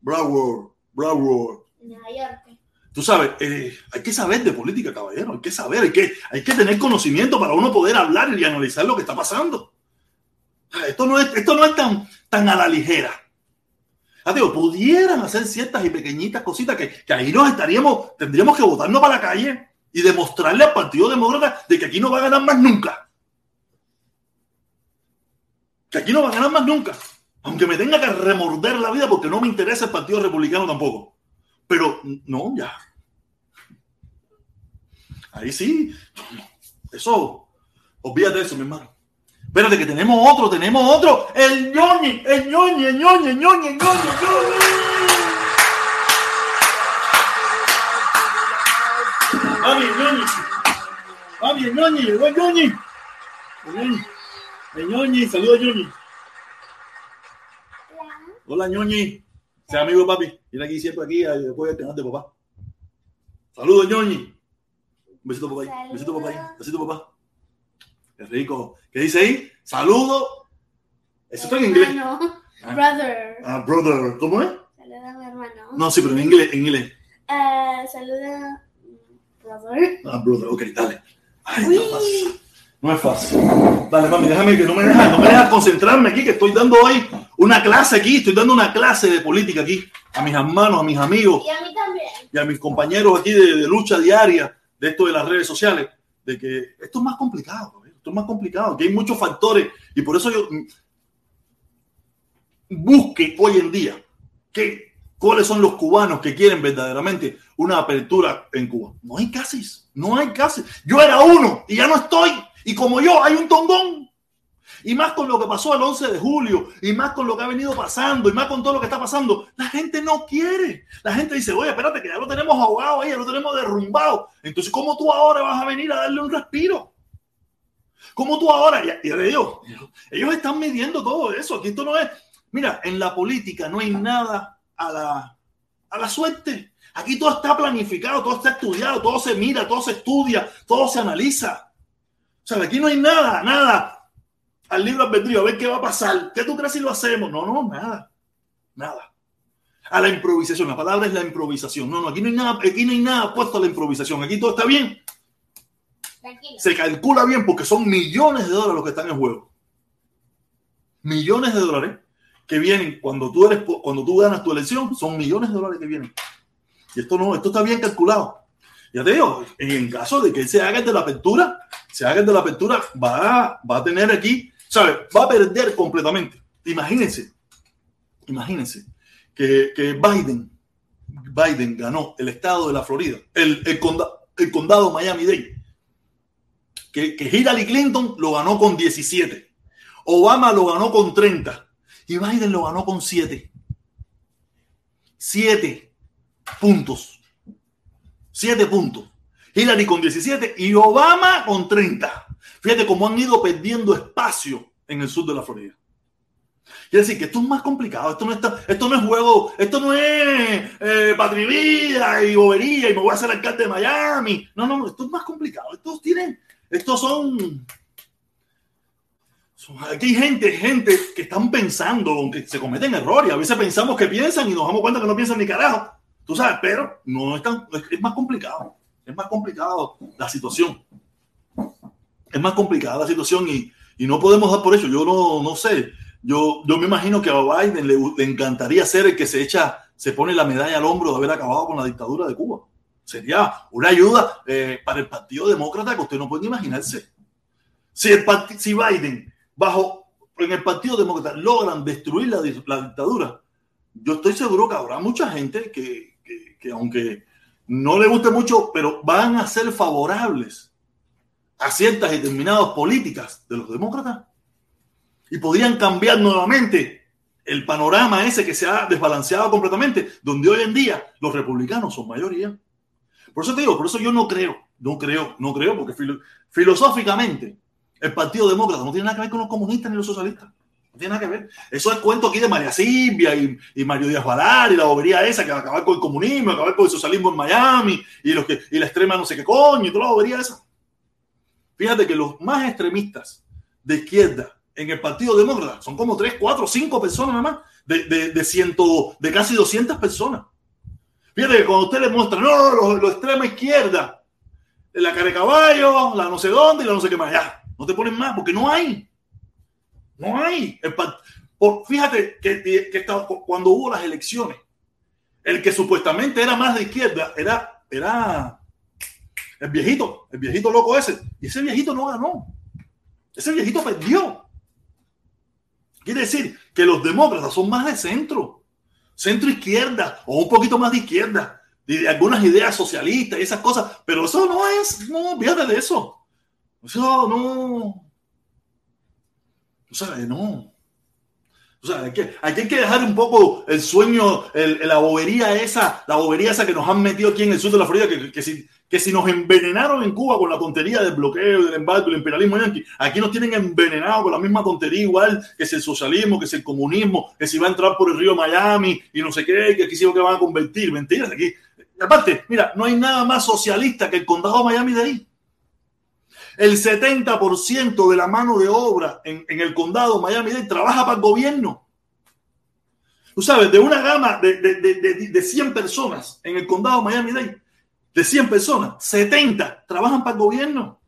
Broward, Broward. Tú sabes, eh, hay que saber de política, caballero, hay que saber, hay que, hay que tener conocimiento para uno poder hablar y analizar lo que está pasando. Esto no es, esto no es tan, tan a la ligera. Ah, digo, pudieran hacer ciertas y pequeñitas cositas que, que ahí nos estaríamos, tendríamos que votarnos para la calle y demostrarle al Partido Demócrata de que aquí no va a ganar más nunca. Que aquí no va a ganar más nunca. Aunque me tenga que remorder la vida porque no me interesa el Partido Republicano tampoco. Pero no, ya. Ahí sí. Eso, olvídate de eso, mi hermano. Espérate que tenemos otro, tenemos otro. El ñoñi, el ñoñi, el ñoñi, el ñoñi, el ñoñi, el ñoñi. Mami, el ñoñi. Mami, el ñoñi, llegó el ñoñi. El ñoñi, el ñoñi, saludos ñoñi. Hola ñoñi. Sea amigo de papi. Viene aquí siempre aquí después del canal de papá. Saludos, ñoñi. Un besito, papá. Un besito, papá. Un besito, papá. Qué rico. ¿Qué dice ahí? Saludo. Eso está en inglés. Ah. Brother. Ah, brother. ¿Cómo es? Saluda a mi hermano. No, sí, pero en inglés. En inglés. Uh, saluda. Brother. Ah, brother. Ok, dale. Ay, Uy. No es fácil. Dale, mami, déjame que no me deja, no me deja concentrarme aquí, que estoy dando hoy una clase aquí, estoy dando una clase de política aquí, a mis hermanos, a mis amigos. Y a mí también. Y a mis compañeros aquí de, lucha diaria, de esto de las redes sociales, de que esto es más complicado, esto es más complicado, que hay muchos factores, y por eso yo busque hoy en día que, cuáles son los cubanos que quieren verdaderamente una apertura en Cuba. No hay casi, no hay casi. Yo era uno y ya no estoy. Y como yo, hay un tongón. Y más con lo que pasó el 11 de julio, y más con lo que ha venido pasando, y más con todo lo que está pasando, la gente no quiere. La gente dice, oye, espérate, que ya lo tenemos ahogado ahí, ya lo tenemos derrumbado. Entonces, ¿cómo tú ahora vas a venir a darle un respiro? ¿Cómo tú ahora? Y, digo, ellos están midiendo todo eso. Aquí esto no es. Mira, en la política no hay nada a la, a la suerte. Aquí todo está planificado, todo está estudiado, todo se mira, todo se estudia, todo se analiza. O sea, aquí no hay nada, nada. Al libro albedrío, a ver qué va a pasar. ¿Qué tú crees si lo hacemos? No, no, nada. Nada. A la improvisación. La palabra es la improvisación. No, no, aquí no hay nada, aquí no hay nada puesto a la improvisación. Aquí todo está bien. Se calcula bien porque son millones de dólares los que están en juego. Millones de dólares que vienen cuando tú eres cuando tú ganas tu elección, son millones de dólares que vienen. Y esto no, esto está bien calculado. ya te digo, en caso de que se haga el de la apertura, se haga el de la apertura, va, va a tener aquí, Va a perder completamente. Imagínense, imagínense que, que Biden, Biden ganó el estado de la Florida, el, el, conda- condado Miami-Dade, que Hillary Clinton lo ganó con 17, Obama lo ganó con 30 y Biden lo ganó con 7. 7 puntos. 7 puntos. Hillary con 17 y Obama con 30. Fíjate cómo han ido perdiendo espacio en el sur de la Florida. Quiere decir que esto es más complicado. Esto no, está, esto no es juego, esto no es eh, y bobería y me voy a hacer alcalde de Miami. No, no, esto es más complicado. Estos tienen, estos son, Aquí hay gente, gente que están pensando, que se cometen errores. A veces pensamos que piensan y nos damos cuenta que no piensan ni carajo. Tú sabes, pero no es tan, es, es más complicado. Es más complicado la situación. Es más complicada la situación y, y no podemos dar por eso. Yo no, no sé. Yo, yo me imagino que a Biden le, le encantaría ser el que se echa, se pone la medalla al hombro de haber acabado con la dictadura de Cuba. Sería una ayuda eh, para el Partido Demócrata que usted no puede imaginarse. Si, el si Biden, bajo en el Partido Demócrata, logran destruir la, la dictadura, yo estoy seguro que habrá mucha gente que, que- que aunque no le guste mucho, pero van a ser favorables a ciertas determinadas políticas de los demócratas y podrían cambiar nuevamente el panorama ese que se ha desbalanceado completamente, donde hoy en día los republicanos son mayoría. Por eso te digo, por eso yo no creo, no creo, no creo, porque filo- filosóficamente el Partido Demócrata no tiene nada que ver con los comunistas ni los socialistas. No tiene nada que ver. Eso es cuento aquí de María Silvia y, y Mario Díaz Valar y la bobería esa que va a acabar con el comunismo, acabar con el socialismo en Miami y, los que, y la extrema no sé qué coño y toda la bobería esa. Fíjate que los más extremistas de izquierda en el Partido Demócrata son como 3, 4, 5 personas nada más, de, de, de, ciento, de casi 200 personas. Fíjate que cuando usted le muestra, no, los, los extrema izquierda, la cara de caballo, la no sé dónde y la no sé qué más, ya, no te ponen más porque no hay. No hay. El por, fíjate que, que estaba- cuando hubo las elecciones, el que supuestamente era más de izquierda era, era el viejito, el viejito loco ese. Y ese viejito no ganó. Ese viejito perdió. Quiere decir que los demócratas son más de centro, centro izquierda o un poquito más de izquierda, de, algunas ideas socialistas y esas cosas, pero eso no es, no, fíjate de eso. Eso no. O sea, no. O sea, hay que, hay que dejar un poco el sueño, el, la bobería esa, la bobería esa que nos han metido aquí en el sur de la Florida, que, que si, que si nos envenenaron en Cuba con la tontería del bloqueo, del embargo, del imperialismo yanqui, aquí nos tienen envenenado con la misma tontería igual que si el socialismo, que si el comunismo, que si va a entrar por el río Miami y no sé qué, que aquí sí lo que van a convertir, mentiras aquí. Aparte, mira, no hay nada más socialista que el condado de Miami de ahí. El 70% de la mano de obra en, el condado Miami-Dade trabaja para el gobierno. Tú sabes, de una gama de, de, de, de, de 100 personas en el condado Miami-Dade, de 100 personas, 70 trabajan para el gobierno.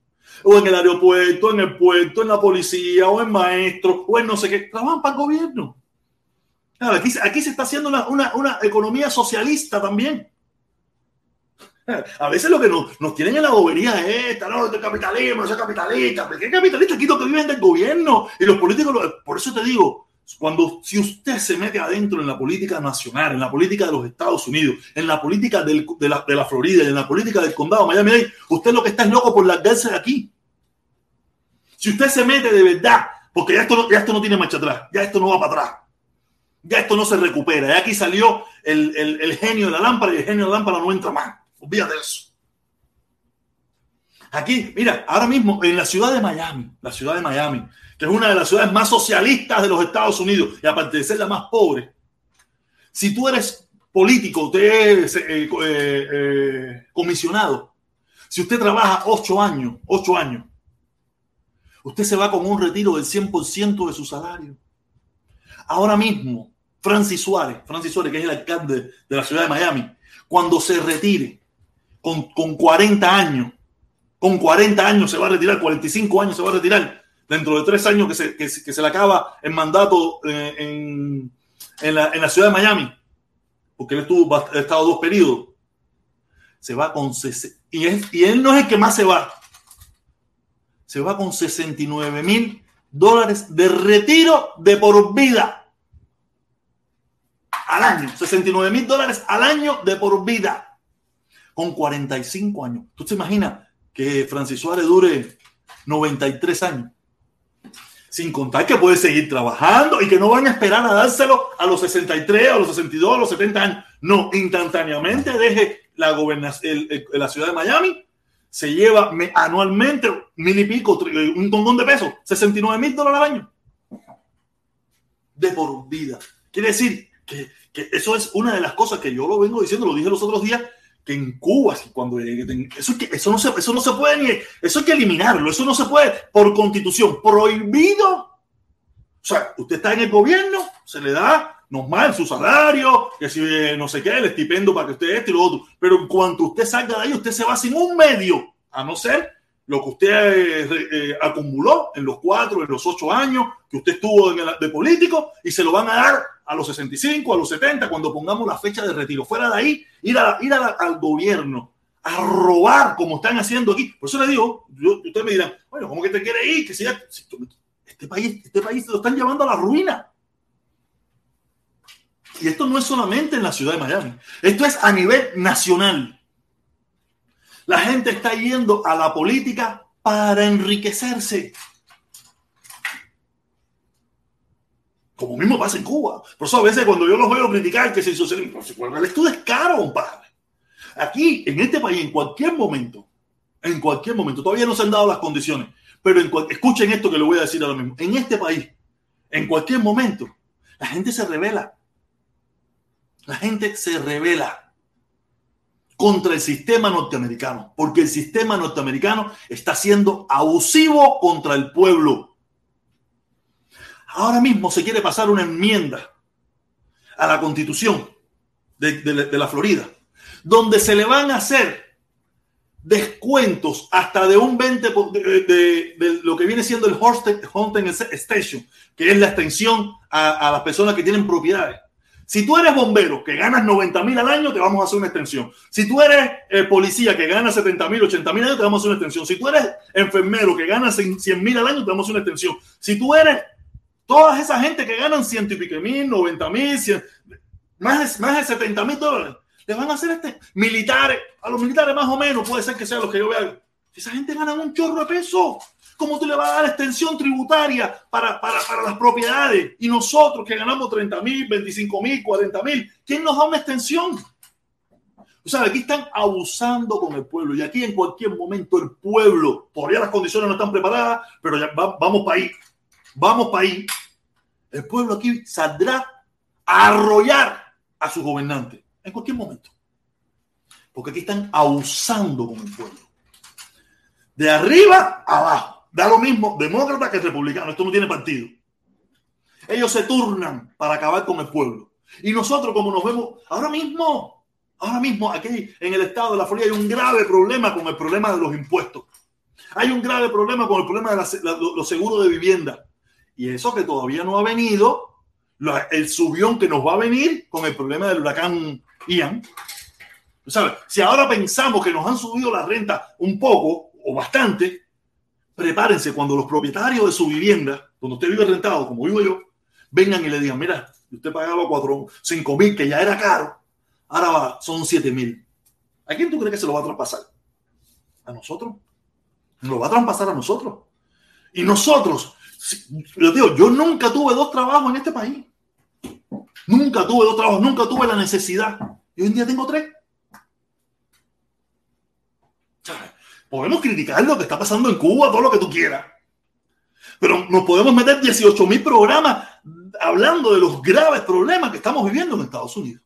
O en el aeropuerto, en el puerto, en la policía, o en maestro, o en no sé qué. Trabajan para el gobierno. Aquí, se está haciendo una economía socialista también. A veces lo que nos, tienen en la bobería es esta, no, este capitalismo, ese capitalista. ¿Qué capitalista? Aquí lo que viven del gobierno y los políticos. Por eso te digo, cuando si usted se mete adentro en la política nacional, en la política de los Estados Unidos, en la política de, la, Florida, en la política del condado de Miami, usted lo que está es loco por largarse de aquí. Si usted se mete de verdad, porque ya esto, ya esto no tiene marcha atrás, ya esto no va para atrás, ya esto no se recupera, ya aquí salió el genio de la lámpara y el genio de la lámpara no entra más. Olvídate de eso. Aquí, mira, ahora mismo en la ciudad de Miami, la ciudad de Miami, que es una de las ciudades más socialistas de los Estados Unidos y aparte de ser la más pobre, si tú eres político, usted es eh, eh, eh, comisionado, si usted trabaja ocho años, ocho años, usted se va con un retiro del 100% de su salario. Ahora mismo, Francis Suárez, Francis Suárez, que es el alcalde de la ciudad de Miami, cuando se retire con, con 40 años, con 40 años se va a retirar, 45 años se va a retirar, dentro de tres años que se, que, se- le acaba el mandato eh, en, en la, en la ciudad de Miami, porque él estuvo, ha estado dos periodos, se va con, y, es, y él no es el que más se va. Se va con 69 mil dólares de retiro de por vida. Al año. 69 mil dólares al año de por vida. Con 45 años. ¿Tú te imaginas que Francis Suárez dure 93 años? Sin contar que puede seguir trabajando y que no van a esperar a dárselo a los 63, a los 62, a los 70 años. No, instantáneamente deje la, la ciudad de Miami se lleva anualmente mil y pico, un montón de pesos, 69 mil dólares al año. De por vida. Quiere decir que, que, eso es una de las cosas que yo lo vengo diciendo, lo dije los otros días, que en Cuba, cuando eso, eso, no se, eso no se puede ni, eso hay que eliminarlo, eso no se puede por constitución, prohibido. O sea, usted está en el gobierno, se le da normal su salario, que si eh, no sé qué, el estipendio para que usted esté y lo otro. Pero en cuanto usted salga de ahí, usted se va sin un medio, a no ser lo que usted eh, eh, acumuló en los cuatro, en los ocho años que usted estuvo de político y se lo van a dar a los 65, a los 70, cuando pongamos la fecha de retiro. Fuera de ahí, ir, a, al gobierno a robar como están haciendo aquí. Por eso le digo, yo, usted me dirá, bueno, ¿cómo que te quiere ir? Que si este país, este país lo están llevando a la ruina. Y esto no es solamente en la ciudad de Miami, esto es a nivel nacional. La gente está yendo a la política para enriquecerse. Como mismo pasa en Cuba. Por eso a veces cuando yo los veo criticar que se socialismo, el estudio es caro, compadre. Aquí, en este país, en cualquier momento, en cualquier momento, todavía no se han dado las condiciones, pero escuchen esto que le voy a decir ahora mismo. En este país, en cualquier momento, la gente se revela la gente se revela contra el sistema norteamericano, porque el sistema norteamericano está siendo abusivo contra el pueblo. Ahora mismo se quiere pasar una enmienda a la constitución de, la Florida, donde se le van a hacer descuentos hasta de un 20 de, lo que viene siendo el Hunting Station, que es la extensión a las personas que tienen propiedades si tú eres bombero que ganas 90 mil al año, te vamos a hacer una extensión. Si tú eres eh, policía que gana 70 mil, 80 mil al año, te vamos a hacer una extensión. Si tú eres enfermero que gana 100 mil al año, te vamos a hacer una extensión. Si tú eres toda esa gente que ganan 100 y pico mil, 90 mil, más, más de 70 mil dólares, le van a hacer este. Militares, a los militares más o menos, puede ser que sean los que yo vea. Esa gente gana un chorro de peso. ¿Cómo tú le vas a dar extensión tributaria para, para, para las propiedades? Y nosotros que ganamos 30 mil, 25 mil, 40 mil, ¿quién nos da una extensión? O sea, aquí están abusando con el pueblo y aquí en cualquier momento el pueblo, todavía las condiciones no están preparadas, pero ya vamos para ahí, vamos para ahí. El pueblo aquí saldrá a arrollar a sus gobernantes en cualquier momento. Porque aquí están abusando con el pueblo. De arriba abajo. Da lo mismo demócrata que republicano. Esto no tiene partido. Ellos se turnan para acabar con el pueblo. Y nosotros, como nos vemos ahora mismo, ahora mismo aquí en el estado de la Florida hay un grave problema con el problema de los impuestos. Hay un grave problema con el problema de los seguros de vivienda. Y eso que todavía no ha venido, el subión que nos va a venir con el problema del huracán Ian. ¿Sabes? Si ahora pensamos que nos han subido la renta un poco o bastante, prepárense cuando los propietarios de su vivienda, cuando usted vive rentado, como vivo yo, vengan y le digan, mira, usted pagaba cuatro, cinco mil, que ya era caro, ahora va, son siete mil. ¿A quién tú crees que se lo va a traspasar? ¿A nosotros? Lo va a traspasar a nosotros. Y nosotros, yo digo, yo nunca tuve dos trabajos en este país. Nunca tuve dos trabajos, nunca tuve la necesidad. Y hoy en día tengo tres. Podemos criticar lo que está pasando en Cuba, todo lo que tú quieras. Pero nos podemos meter 18 mil programas hablando de los graves problemas que estamos viviendo en Estados Unidos.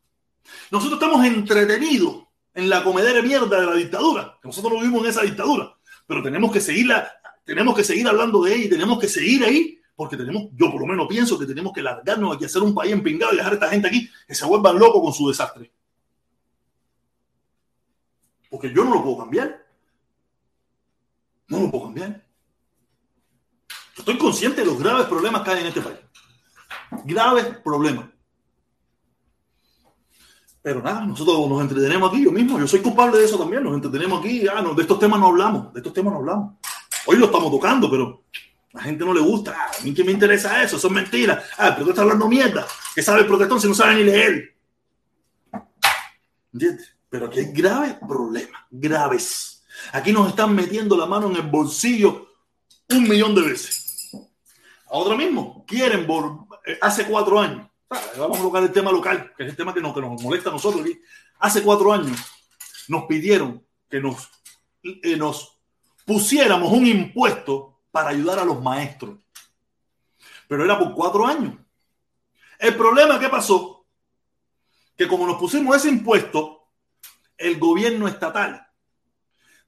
Nosotros estamos entretenidos en la comedera mierda de la dictadura. Nosotros no vivimos en esa dictadura, pero tenemos que seguirla, tenemos que seguir hablando de ella y tenemos que seguir ahí porque tenemos, yo por lo menos pienso que tenemos que largarnos aquí, hacer un país empingado y dejar a esta gente aquí que se vuelvan locos con su desastre. Porque yo no lo puedo cambiar. No lo puedo cambiar. Estoy consciente de los graves problemas que hay en este país. Graves problemas. Pero nada, nosotros nos entretenemos aquí, yo mismo, yo soy culpable de eso también, nos entretenemos aquí, ah, no, de estos temas no hablamos, de estos temas no hablamos. Hoy lo estamos tocando, pero a la gente no le gusta, ah, a mí que me interesa eso, eso es mentira. Ah, el protestón está hablando mierda, que sabe el protestón si no sabe ni leer. ¿Entiendes? Pero aquí hay graves problemas, graves. Aquí nos están metiendo la mano en el bolsillo un millón de veces. Ahora mismo quieren, eh, hace cuatro años, vamos a colocar el tema local, que es el tema que nos, que nos molesta a nosotros. Hace cuatro años nos pidieron que nos, eh, nos pusiéramos un impuesto para ayudar a los maestros. Pero era por cuatro años. El problema que pasó, que como nos pusimos ese impuesto, el gobierno estatal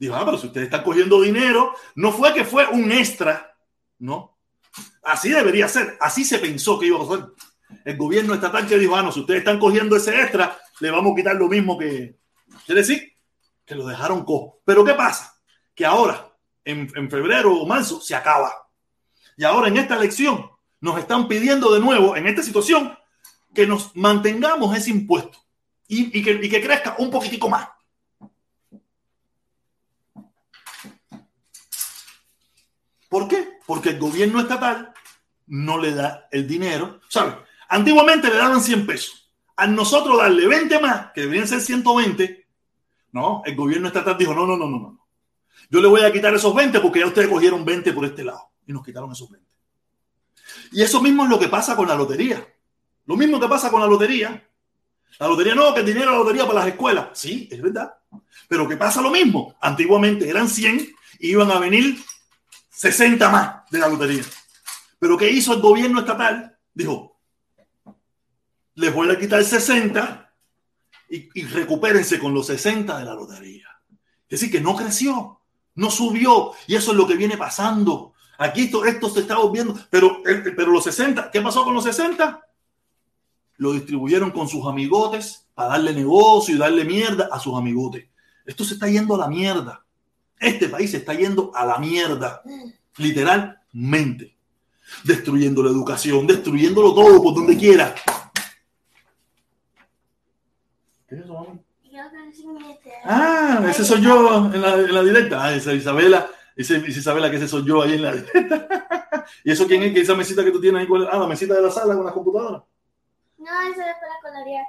dijo, ah, pero si ustedes están cogiendo dinero, no fue que fue un extra, ¿no? Así debería ser, así se pensó que iba a pasar. El gobierno estatal que dijo, ah, no, si ustedes están cogiendo ese extra, le vamos a quitar lo mismo que... Quiere decir que lo dejaron cojo. Pero ¿qué pasa? Que ahora, en, en febrero o marzo, se acaba. Y ahora en esta elección nos están pidiendo de nuevo, en esta situación, que nos mantengamos ese impuesto y, y que, y que crezca un poquitico más. ¿Por qué? Porque el gobierno estatal no le da el dinero. ¿Sabes? Antiguamente le daban 100 pesos. A nosotros darle 20 más, que deberían ser 120, no, el gobierno estatal dijo, no, no, no, no, no. Yo le voy a quitar esos 20 porque ya ustedes cogieron 20 por este lado y nos quitaron esos 20. Y eso mismo es lo que pasa con la lotería. Lo mismo que pasa con la lotería. La lotería no, que el dinero de la lotería para las escuelas. Sí, es verdad. Pero que pasa lo mismo. Antiguamente eran 100 y iban a venir 60 más de la lotería. Pero ¿qué hizo el gobierno estatal? Dijo, les voy a quitar 60 y, recupérense con los 60 de la lotería. Es decir, que no creció, no subió. Y eso es lo que viene pasando. Aquí esto, esto se está volviendo. Pero, eh, pero los 60, ¿qué pasó con los 60? Lo distribuyeron con sus amigotes para darle negocio y darle mierda a sus amigotes. Esto se está yendo a la mierda. Este país se está yendo a la mierda. Literalmente. Destruyendo la educación, destruyéndolo todo por donde quiera. ¿Qué es eso, te- Ah, ese soy yo en la, en la directa. Ah, esa Isabela. Esa Isabela, que ese soy yo ahí en la directa. ¿Y eso quién es? ¿Que esa mesita que tú tienes ahí? Ah, la mesita de la sala con la computadora. No, eso es para colorear.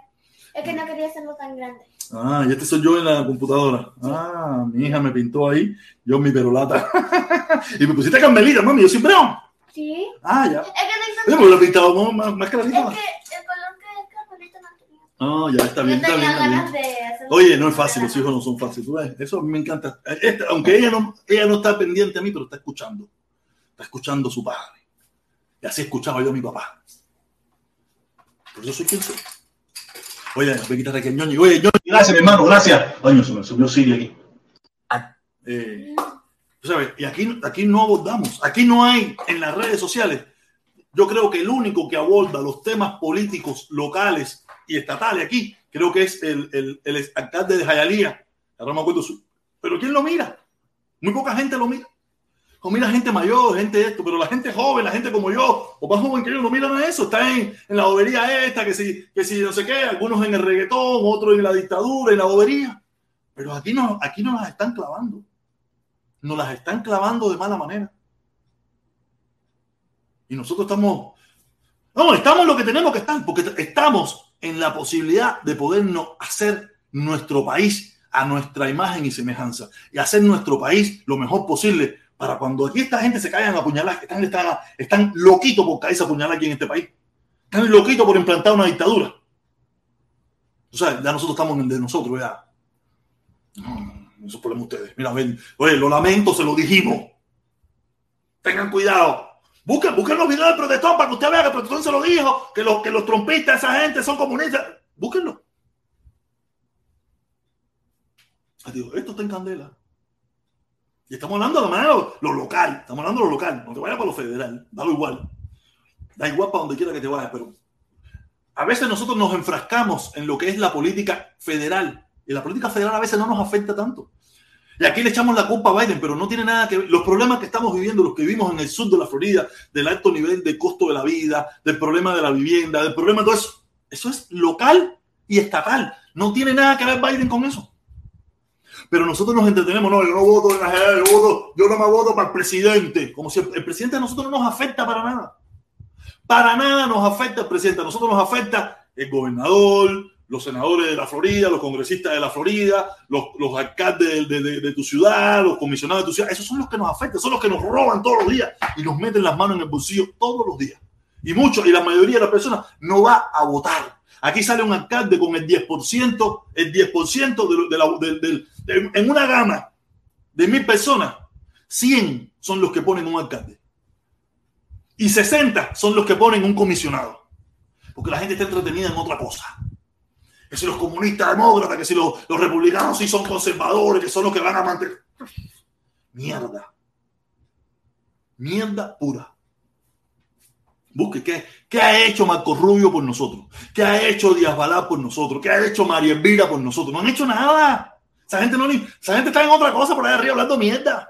Es que no quería hacerlo tan grande. Ah, y este soy yo en la computadora. Ah, mi hija me pintó ahí, yo en mi perolata. y me pusiste carmelita, mami, yo siempre. ¿Sí? Ah, ya. Es que no me lo he pintado más, más, clarito. Es que el color que es no tenía. Ah, ya está bien, está bien, está de. Oye, no es fácil, los hijos no son fáciles. ¿tú ves? Eso a mí me encanta. Esta- aunque ella no, ella no está pendiente a mí, pero está escuchando. Está escuchando a su padre. Y así escuchaba yo a mi papá. Por eso soy quien soy. Oye, voy a quitar aquí el ñoño. Oye, ñoño, gracias, mi hermano, gracias. Coño, se me subió Siri aquí. Eh, tú sabes, y aquí, aquí no abordamos, aquí no hay en las redes sociales. Yo creo que el único que aborda los temas políticos locales y estatales aquí, creo que es el, el, el alcalde de Jayalía. Ahora me acuerdo su. Pero ¿quién lo mira? Muy poca gente lo mira. O mira gente mayor, gente de esto, pero la gente joven, la gente como yo, o más joven que yo, no miran a eso. Está en, en la bobería esta, que si, que si no sé qué, algunos en el reggaetón, otros en la dictadura, en la bobería. Pero aquí no, aquí no las están clavando. Nos las están clavando de mala manera. Y nosotros estamos, no, estamos lo que tenemos que estar, porque estamos en la posibilidad de podernos hacer nuestro país a nuestra imagen y semejanza y hacer nuestro país lo mejor posible para cuando aquí esta gente se caigan a puñalar, que están, están, están loquitos por caerse a puñalar aquí en este país. Están loquitos por implantar una dictadura. O sea, ya nosotros estamos en de nosotros, ya. No, eso es problema de ustedes. Mira, ven, oye, lo lamento, se lo dijimos. Tengan cuidado. Busquen, busquen los videos del protestón para que usted vea que el protestón se lo dijo, que los, que los trompistas, esa gente son comunistas. Búsquenlo. Digo, esto está en candela. Estamos hablando de manera lo, lo local. Estamos hablando de lo local. No te vayas para lo federal. Da igual. Da igual para donde quiera que te vayas. Pero a veces nosotros nos enfrascamos en lo que es la política federal. Y la política federal a veces no nos afecta tanto. Y aquí le echamos la culpa a Biden, pero no tiene nada que ver. Los problemas que estamos viviendo, los que vivimos en el sur de la Florida, del alto nivel de costo de la vida, del problema de la vivienda, del problema de todo eso, eso es local y estatal. No tiene nada que ver Biden con eso. Pero nosotros nos entretenemos, no, yo no voto en la general, yo, voto, yo no me voto para el presidente. Como si el, presidente a nosotros no nos afecta para nada. Para nada nos afecta el presidente, a nosotros nos afecta el gobernador, los senadores de la Florida, los congresistas de la Florida, los, alcaldes de, de- de tu ciudad, los comisionados de tu ciudad. Esos son los que nos afectan, son los que nos roban todos los días y nos meten las manos en el bolsillo todos los días. Y muchos, y la mayoría de las personas no va a votar. Aquí sale un alcalde con el 10%, el 10% de, de- en una gama de mil personas, 100 son los que ponen un alcalde. Y 60 son los que ponen un comisionado. Porque la gente está entretenida en otra cosa. Que si los comunistas demócratas, que si los, los republicanos sí son conservadores, que son los que van a mantener. Mierda. Mierda pura. Busque qué, qué ha hecho Marco Rubio por nosotros, qué ha hecho Díaz Balá por nosotros, qué ha hecho María Elvira por nosotros. No han hecho nada. Esa gente, no, esa gente está en otra cosa por ahí arriba hablando mierda.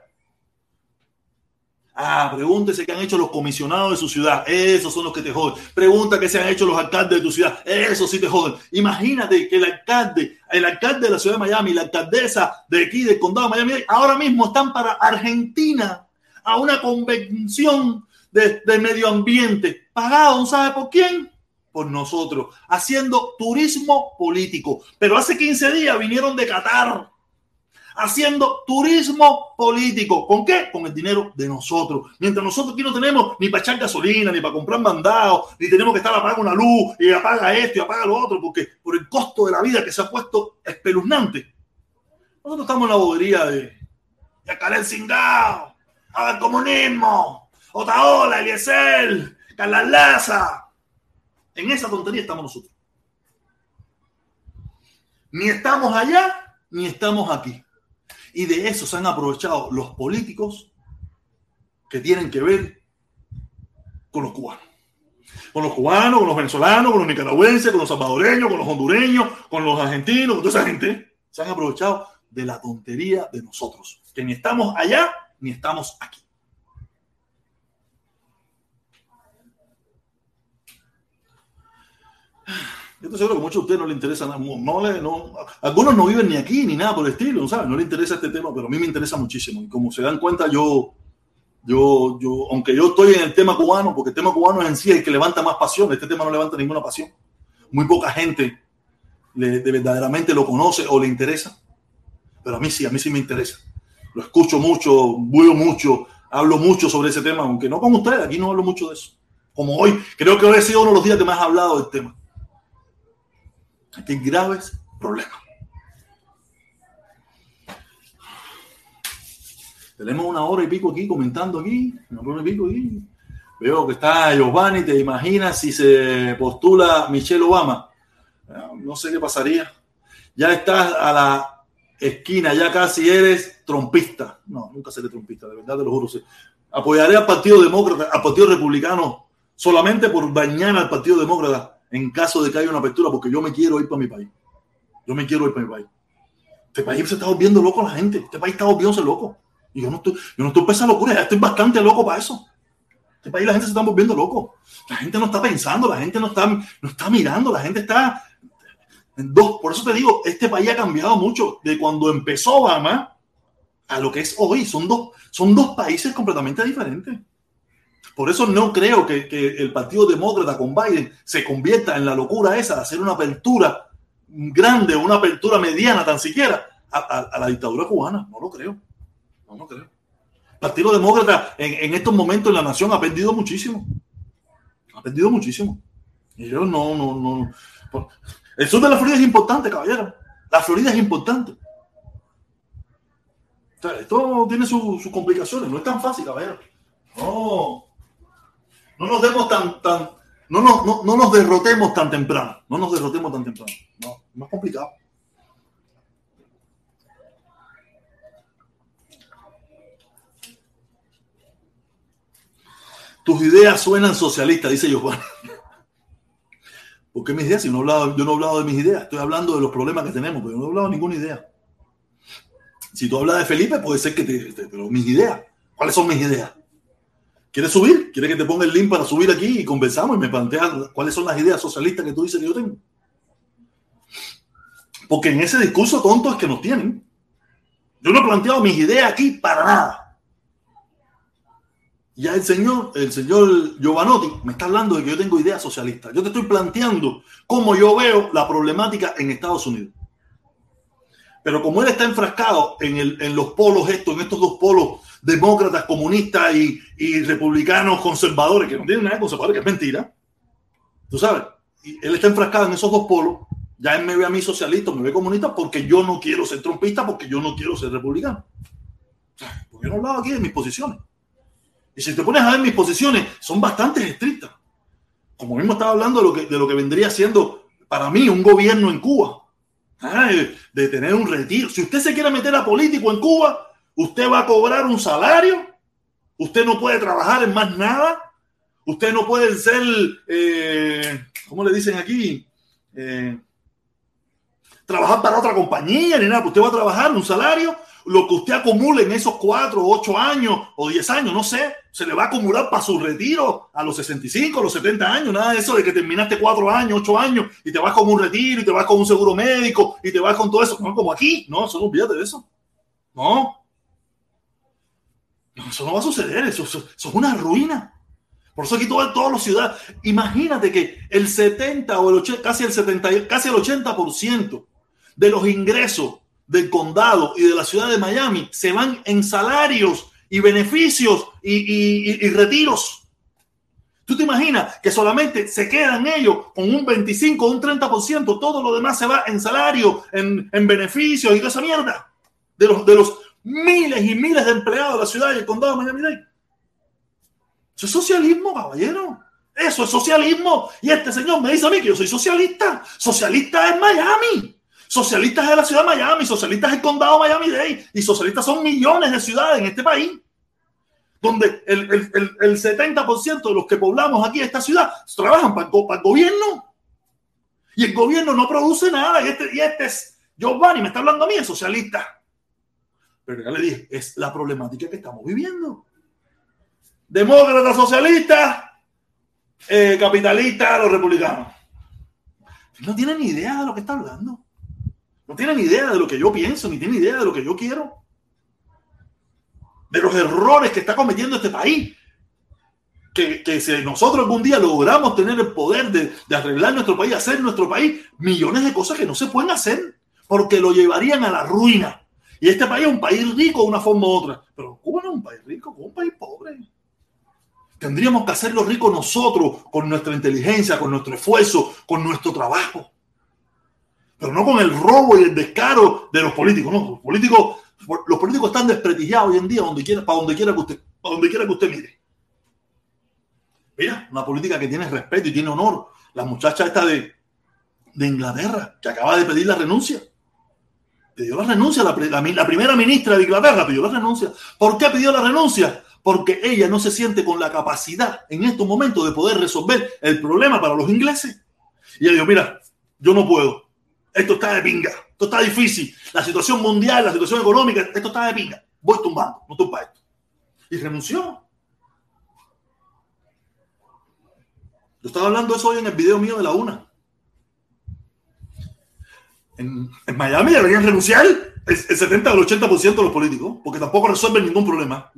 Ah, pregúntese qué han hecho los comisionados de su ciudad. Esos son los que te joden. Pregunta qué se han hecho los alcaldes de tu ciudad. Esos sí te joden. Imagínate que el alcalde, el alcalde de la ciudad de Miami, la alcaldesa de aquí, del condado de Miami, ahora mismo están para Argentina a una convención de, de medio ambiente. Pagado, ¿sabe por quién? Por nosotros, haciendo turismo político. Pero hace 15 días vinieron de Qatar haciendo turismo político. ¿Con qué? Con el dinero de nosotros. Mientras nosotros aquí no tenemos ni para echar gasolina, ni para comprar mandados, ni tenemos que estar apagando una luz y apaga esto y apaga lo otro, porque por el costo de la vida que se ha puesto espeluznante. Nosotros estamos en la bobería de Yacaré Cingao, al comunismo, Otaola, Eliezer, Carla Laza. En esa tontería estamos nosotros. Ni estamos allá, ni estamos aquí. Y de eso se han aprovechado los políticos que tienen que ver con los cubanos. Con los cubanos, con los venezolanos, con los nicaragüenses, con los salvadoreños, con los hondureños, con los argentinos, con toda esa gente. Se han aprovechado de la tontería de nosotros. Que ni estamos allá, ni estamos aquí. Yo estoy seguro que muchos de ustedes no les interesa nada. No, algunos no viven ni aquí ni nada por el estilo, ¿sabes? No les interesa este tema, pero a mí me interesa muchísimo. Y como se dan cuenta, yo, yo, yo, aunque yo estoy en el tema cubano, porque el tema cubano es en sí el que levanta más pasión, este tema no levanta ninguna pasión. Muy poca gente le, de verdaderamente lo conoce o le interesa. Pero a mí sí, a mí sí me interesa. Lo escucho mucho, veo mucho, hablo mucho sobre ese tema, aunque no con ustedes, aquí no hablo mucho de eso. Como hoy, creo que hoy ha sido uno de los días que más he hablado del tema. Aquí graves problemas. Tenemos una hora y pico aquí comentando aquí, una hora y pico aquí. Veo que está Giovanni, te imaginas si se postula Michelle Obama. Ah, No sé qué pasaría. Ya estás a la esquina, ya casi eres trompista. No, nunca seré trompista, de verdad te lo juro. Apoyaré al Partido Demócrata, al Partido Republicano, solamente por dañar al Partido Demócrata en caso de que haya una apertura, porque yo me quiero ir para mi país. Yo me quiero ir para mi país. Este país se está volviendo loco la gente. Este país está volviéndose loco. Y yo no estoy, yo no estoy para locura, ya estoy bastante loco para eso. Este país la gente se está volviendo loco. La gente no está pensando, la gente no está, no está mirando, la gente está en dos. Por eso te digo, este país ha cambiado mucho de cuando empezó Obama a lo que es hoy. Son dos, son dos países completamente diferentes. Por eso no creo que, que el Partido Demócrata con Biden se convierta en la locura esa de hacer una apertura grande, una apertura mediana tan siquiera a, la dictadura cubana. No lo creo. No lo creo. El Partido Demócrata en, en estos momentos en la nación ha perdido muchísimo. Ha perdido muchísimo. Y yo no, no, no. El sur de la Florida es importante, caballero. La Florida es importante. Esto tiene su- sus complicaciones. No es tan fácil, caballero. No. No nos demos tan, tan, no nos, no, no nos derrotemos tan temprano. No nos derrotemos tan temprano. No, es complicado. Tus ideas suenan socialistas, dice Giovanni. ¿Por qué mis ideas? Si no, he hablado, yo no he hablado de mis ideas, estoy hablando de los problemas que tenemos, pero no he hablado de ninguna idea. Si tú hablas de Felipe, puede ser que te, te- Pero mis ideas, ¿cuáles son mis ideas? ¿Quieres subir? ¿Quieres que te ponga el link para subir aquí y conversamos y me planteas cuáles son las ideas socialistas que tú dices que yo tengo? Porque en ese discurso tonto es que nos tienen. Yo no he planteado mis ideas aquí para nada. Ya el señor, el señor Giovanotti me está hablando de que yo tengo ideas socialistas. Yo te estoy planteando cómo yo veo la problemática en Estados Unidos. Pero como él está enfrascado en, el, en los polos estos, en estos dos polos demócratas, comunistas y, republicanos conservadores, que no tienen nada de conservador, que es mentira, tú sabes, él está enfrascado en esos dos polos, ya él me ve a mí socialista, me ve comunista porque yo no quiero ser trompista, porque yo no quiero ser republicano. Porque no hablaba aquí de mis posiciones. Y si te pones a ver mis posiciones, son bastante estrictas. Como mismo estaba hablando de lo que, de lo que vendría siendo para mí un gobierno en Cuba. Ah, de tener un retiro. Si usted se quiere meter a político en Cuba, usted va a cobrar un salario. Usted no puede trabajar en más nada. Usted no puede ser, eh, ¿cómo le dicen aquí? Eh, trabajar para otra compañía ni nada. Usted va a trabajar un salario. Lo que usted acumule en esos cuatro, ocho años o diez años, no sé, se le va a acumular para su retiro a los 65, a los 70 años. Nada de eso de que terminaste cuatro años, ocho años y te vas con un retiro y te vas con un seguro médico y te vas con todo eso. No, como aquí. No, eso no olvídate de eso. No. No, eso no va a suceder. Eso, es una ruina. Por eso aquí todo, todos los ciudadanos. Imagínate que el 70 o el 80, casi el 70, casi el 80% de los ingresos del condado y de la ciudad de Miami se van en salarios y beneficios y, y retiros. ¿Tú te imaginas que solamente se quedan ellos con un 25 o un 30%? Todo lo demás se va en salario, en, en beneficios y toda esa mierda. De los, de los miles y miles de empleados de la ciudad y el condado de Miami-Dade. Eso es socialismo, caballero. Eso es socialismo. Y este señor me dice a mí que yo soy socialista. Socialista es Miami. Socialistas es la ciudad de Miami. Socialistas es el condado de Miami-Dade. Y socialistas son millones de ciudades en este país. Donde el, el, el, el 70% de los que poblamos aquí esta ciudad trabajan para, para el gobierno. Y el gobierno no produce nada. Y este, y este es Giovanni, me está hablando a mí, es socialista. Pero ya le dije, es la problemática que estamos viviendo demócrata, socialista, eh, capitalista, los republicanos. No tienen ni idea de lo que está hablando. No tienen ni idea de lo que yo pienso, ni tienen idea de lo que yo quiero. De los errores que está cometiendo este país. Que, que si nosotros algún día logramos tener el poder de, de arreglar nuestro país, hacer nuestro país, millones de cosas que no se pueden hacer porque lo llevarían a la ruina. Y este país es un país rico de una forma u otra. Pero Cuba no es un país rico, es un país pobre. Tendríamos que hacerlo rico nosotros, con nuestra inteligencia, con nuestro esfuerzo, con nuestro trabajo. Pero no con el robo y el descaro de los políticos. No, los políticos, los políticos están desprestigiados hoy en día donde quiera, para donde quiera que usted, para donde quiera que usted mire. Mira, una política que tiene respeto y tiene honor. La muchacha esta de, de Inglaterra, que acaba de pedir la renuncia. Pidió la renuncia, la, primera ministra de Inglaterra pidió la renuncia. ¿Por qué pidió la renuncia? porque ella no se siente con la capacidad en estos momentos de poder resolver el problema para los ingleses. Y ella dijo, mira, yo no puedo. Esto está de pinga. Esto está difícil. La situación mundial, la situación económica, esto está de pinga. Voy tumbando, no tumba esto. Y renunció. Yo estaba hablando eso hoy en el video mío de la una. En, Miami deberían renunciar el, el 70 o el 80% de los políticos, porque tampoco resuelven ningún problema.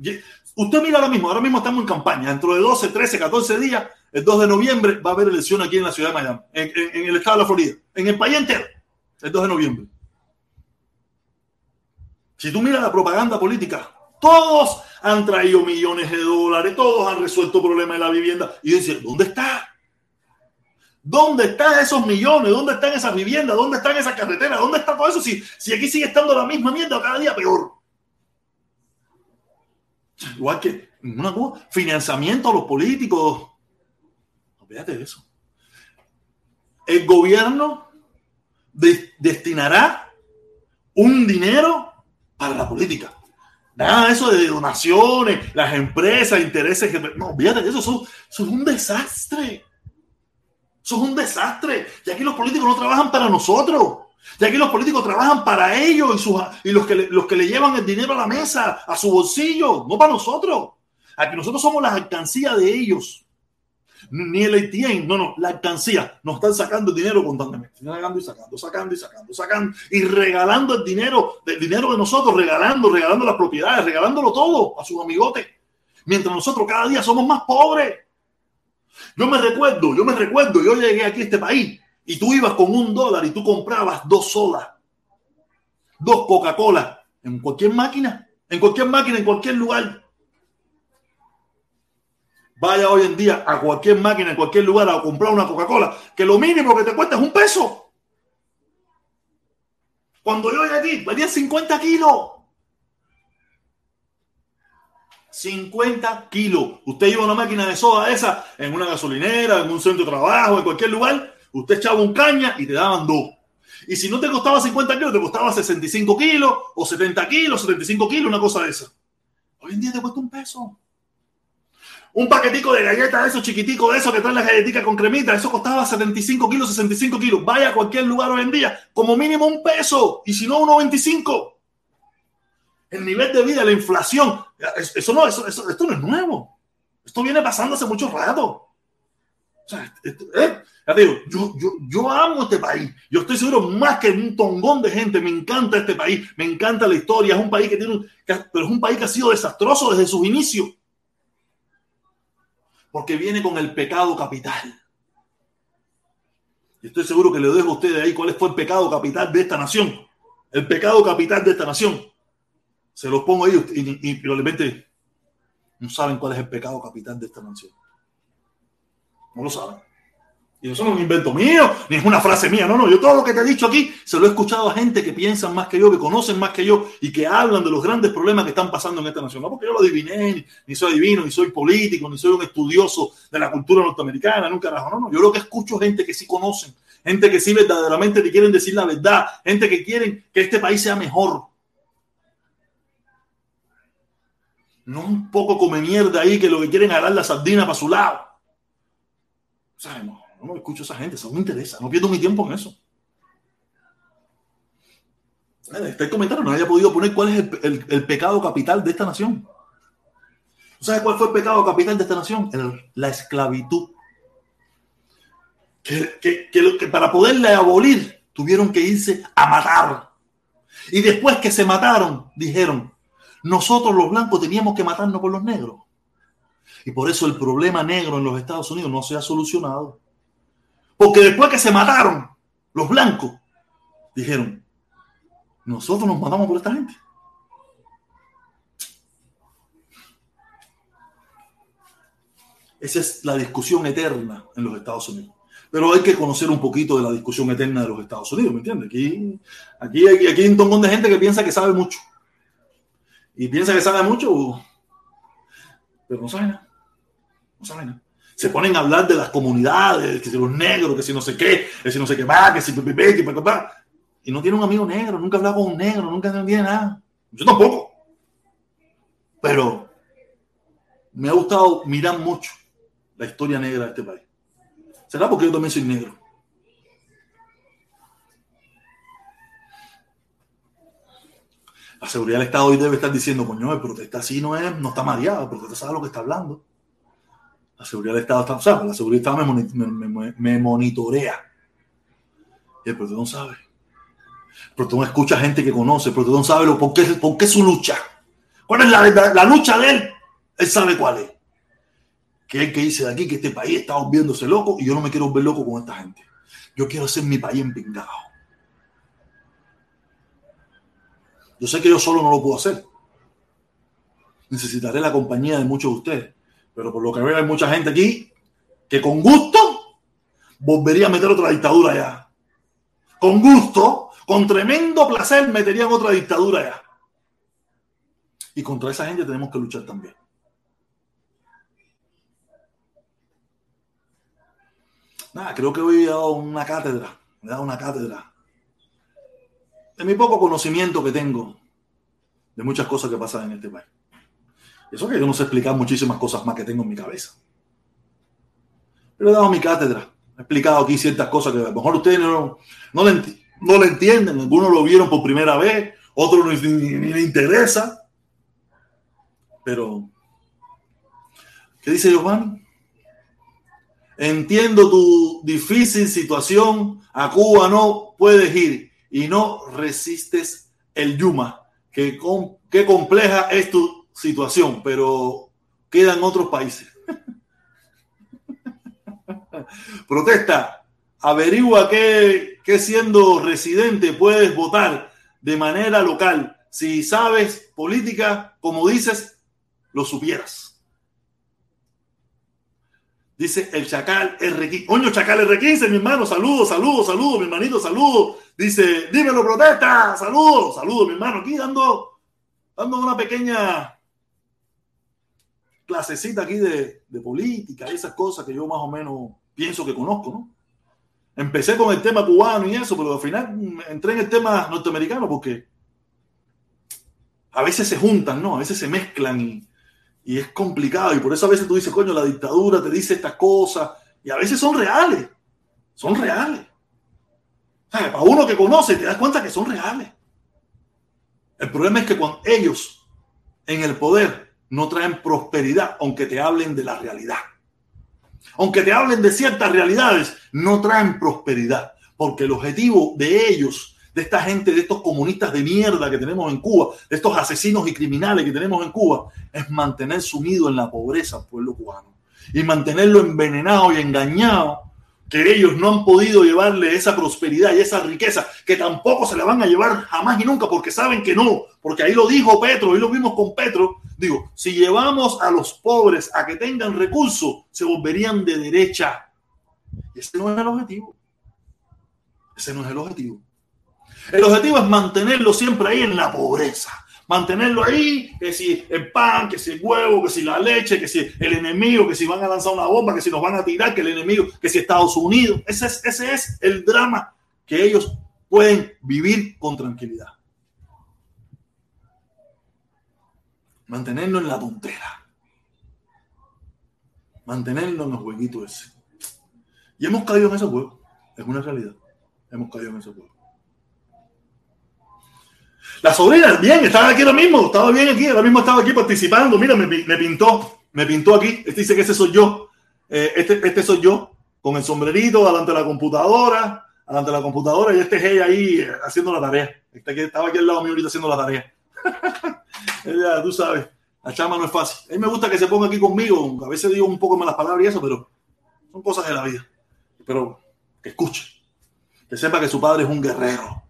Usted mira ahora mismo, ahora mismo estamos en campaña. Dentro de 12, 13, 14 días, el 2 de noviembre, va a haber elección aquí en la ciudad de Miami, en, en, el estado de la Florida, en el país entero, el 2 de noviembre. Si tú miras la propaganda política, todos han traído millones de dólares, todos han resuelto problemas de la vivienda. Y dice, ¿dónde está? ¿Dónde están esos millones? ¿Dónde están esas viviendas? ¿Dónde están esas carreteras? ¿Dónde está todo eso? Si, si aquí sigue estando la misma mierda, cada día peor. Igual que una cosa, financiamiento a los políticos. Olvídate de eso. El gobierno de, destinará un dinero para la política. Nada de eso de donaciones, las empresas, intereses. No, olvídate de eso. Eso, eso es un desastre. Eso es un desastre. Y aquí los políticos no trabajan para nosotros. Y aquí los políticos trabajan para ellos y, sus, y los, que le, los que le llevan el dinero a la mesa, a su bolsillo, no para nosotros. Aquí nosotros somos la alcancía de ellos. ni el ATM, no, no, la alcancía. Nos están sacando el dinero constantemente, sacando y sacando, sacando y sacando, sacando y regalando el dinero, el dinero de nosotros, regalando, regalando las propiedades, regalándolo todo a sus amigotes. Mientras nosotros cada día somos más pobres. Yo me recuerdo, yo me recuerdo, yo llegué aquí a este país y tú ibas con un dólar y tú comprabas dos sodas, dos Coca-Cola en cualquier máquina, en cualquier máquina, en cualquier lugar. Vaya hoy en día a cualquier máquina, en cualquier lugar a comprar una Coca-Cola, que lo mínimo que te cuesta es un peso. Cuando yo llegué aquí, valía 50 kilos. 50 kilos. Usted lleva una máquina de soda esa en una gasolinera, en un centro de trabajo, en cualquier lugar. Usted echaba un caña y te daban dos. Y si no te costaba 50 kilos, te costaba 65 kilos o 70 kilos, 75 kilos, una cosa de esa. Hoy en día te cuesta un peso. Un paquetico de galletas, esos chiquiticos, de esos que traen las galletitas con cremita, eso costaba 75 kilos, 65 kilos. Vaya a cualquier lugar hoy en día, como mínimo un peso, y si no, 1,25. El nivel de vida, la inflación, eso no, eso, esto no es nuevo. Esto viene pasando hace mucho rato. O eh, digo, yo, yo, amo este país. Yo estoy seguro más que un tongón de gente. Me encanta este país. Me encanta la historia. Es un país que tiene pero es un país que ha sido desastroso desde sus inicios porque viene con el pecado capital. Y estoy seguro que le dejo a ustedes ahí cuál fue el pecado capital de esta nación. El pecado capital de esta nación. Se los pongo ahí y, probablemente no saben cuál es el pecado capital de esta nación. No lo saben. Y eso no es un invento mío, ni es una frase mía. No, no, yo todo lo que te he dicho aquí se lo he escuchado a gente que piensan más que yo, que conocen más que yo y que hablan de los grandes problemas que están pasando en esta nación. No porque yo lo adiviné, ni soy divino, ni soy político, ni soy un estudioso de la cultura norteamericana, nunca carajo. No, no, yo lo que escucho es gente que sí conocen, gente que sí verdaderamente te quieren decir la verdad, gente que quieren que este país sea mejor. No un poco come mierda ahí que lo que quieren agarrar la sardina para su lado. O no, escucho a esa gente, eso no me interesa, no pierdo mi tiempo en eso. Está el comentario, no haya podido poner cuál es el, pecado capital de esta nación. ¿Sabes cuál fue el pecado capital de esta nación? la esclavitud. Que, que, para poderla abolir tuvieron que irse a matar. Y después que se mataron, dijeron, nosotros los blancos teníamos que matarnos por los negros. Y por eso el problema negro en los Estados Unidos no se ha solucionado. Porque después que se mataron los blancos, dijeron, nosotros nos matamos por esta gente. Esa es la discusión eterna en los Estados Unidos. Pero hay que conocer un poquito de la discusión eterna de los Estados Unidos, ¿me entiendes? Aquí, aquí, aquí, aquí hay un montón de gente que piensa que sabe mucho. Y piensa que sabe mucho, pero no sabe nada. No sabe nada se ponen a hablar de las comunidades, que si los negros, que si no sé qué, que si no sé qué más, que si que papá. Y no tiene un amigo negro, nunca ha hablado con un negro, nunca tiene nada. Yo tampoco. Pero me ha gustado mirar mucho la historia negra de este país. ¿Será porque yo también soy negro? La seguridad del Estado hoy debe estar diciendo, coño, el protesta así no es, no está mareado, el protesta sabe lo que está hablando. La seguridad del Estado está, o la seguridad del Estado me, monitorea. Y el protector sabe. El protector escucha gente que conoce. El protector sabe lo, por, qué, por qué su lucha. ¿Cuál es la, la, lucha de él? Él sabe cuál es. Que es que dice de aquí que este país está volviéndose loco y yo no me quiero ver loco con esta gente. Yo quiero hacer mi país empingado. Yo sé que yo solo no lo puedo hacer. Necesitaré la compañía de muchos de ustedes. Pero por lo que veo hay mucha gente aquí que con gusto volvería a meter otra dictadura allá. Con gusto, con tremendo placer meterían otra dictadura allá. Y contra esa gente tenemos que luchar también. Nada, creo que hoy he dado una cátedra. He dado una cátedra. De mi poco conocimiento que tengo de muchas cosas que pasan en este país. Eso que yo no sé explicar muchísimas cosas más que tengo en mi cabeza. Pero he dado mi cátedra. He explicado aquí ciertas cosas que a lo mejor ustedes no, no, le, entienden. Algunos lo vieron por primera vez, otros ni, ni, le interesa. Pero, ¿qué dice Giovanni? Entiendo tu difícil situación. A Cuba no puedes ir y no resistes el Yuma. Qué, com- qué compleja es tu situación, pero quedan otros países. Protesta. Averigua que, que siendo residente puedes votar de manera local. Si sabes política, como dices, lo supieras. Dice el Chacal R15. Coño, Chacal R15, mi hermano, saludos, saludos, saludos, mi hermanito, saludos. Dice, dímelo, protesta, saludos, saludos, mi hermano, aquí dando, dando una pequeña clasecita aquí de, de política y esas cosas que yo más o menos pienso que conozco, ¿no? Empecé con el tema cubano y eso, pero al final entré en el tema norteamericano porque a veces se juntan, ¿no? A veces se mezclan y, y es complicado. Y por eso a veces tú dices, coño, la dictadura te dice estas cosas y a veces son reales. Son reales. Para uno que conoce te das cuenta que son reales. El problema es que cuando ellos en el poder no traen prosperidad, aunque te hablen de la realidad. Aunque te hablen de ciertas realidades, no traen prosperidad. Porque el objetivo de ellos, de esta gente, de estos comunistas de mierda que tenemos en Cuba, de estos asesinos y criminales que tenemos en Cuba, es mantener sumido en la pobreza al pueblo cubano. Y mantenerlo envenenado y engañado que ellos no han podido llevarle esa prosperidad y esa riqueza, que tampoco se la van a llevar jamás y nunca, porque saben que no, porque ahí lo dijo Petro, ahí lo vimos con Petro, digo, si llevamos a los pobres a que tengan recursos, se volverían de derecha. Ese no es el objetivo. Ese no es el objetivo. El objetivo es mantenerlo siempre ahí en la pobreza. Mantenerlo ahí, que si el pan, que si el huevo, que si la leche, que si el enemigo, que si van a lanzar una bomba, que si nos van a tirar, que el enemigo, que si Estados Unidos. Ese es, ese es el drama que ellos pueden vivir con tranquilidad. Mantenerlo en la tontera. Mantenerlo en los jueguitos ese. Y hemos caído en ese juego. Es una realidad. Hemos caído en ese juego. La sobrina, bien, estaba aquí ahora mismo, estaba bien aquí, ahora mismo estaba aquí participando. Mira, me, me pintó, me pintó aquí. Este dice que ese soy yo. Eh, este, este soy yo, con el sombrerito, delante de la computadora, delante de la computadora, y este es ella ahí eh, haciendo la tarea. Este que estaba aquí al lado mío ahorita haciendo la tarea. ella, tú sabes, la chama no es fácil. A mí me gusta que se ponga aquí conmigo. A veces digo un poco malas palabras y eso, pero son cosas de la vida. Pero que escuche, que sepa que su padre es un guerrero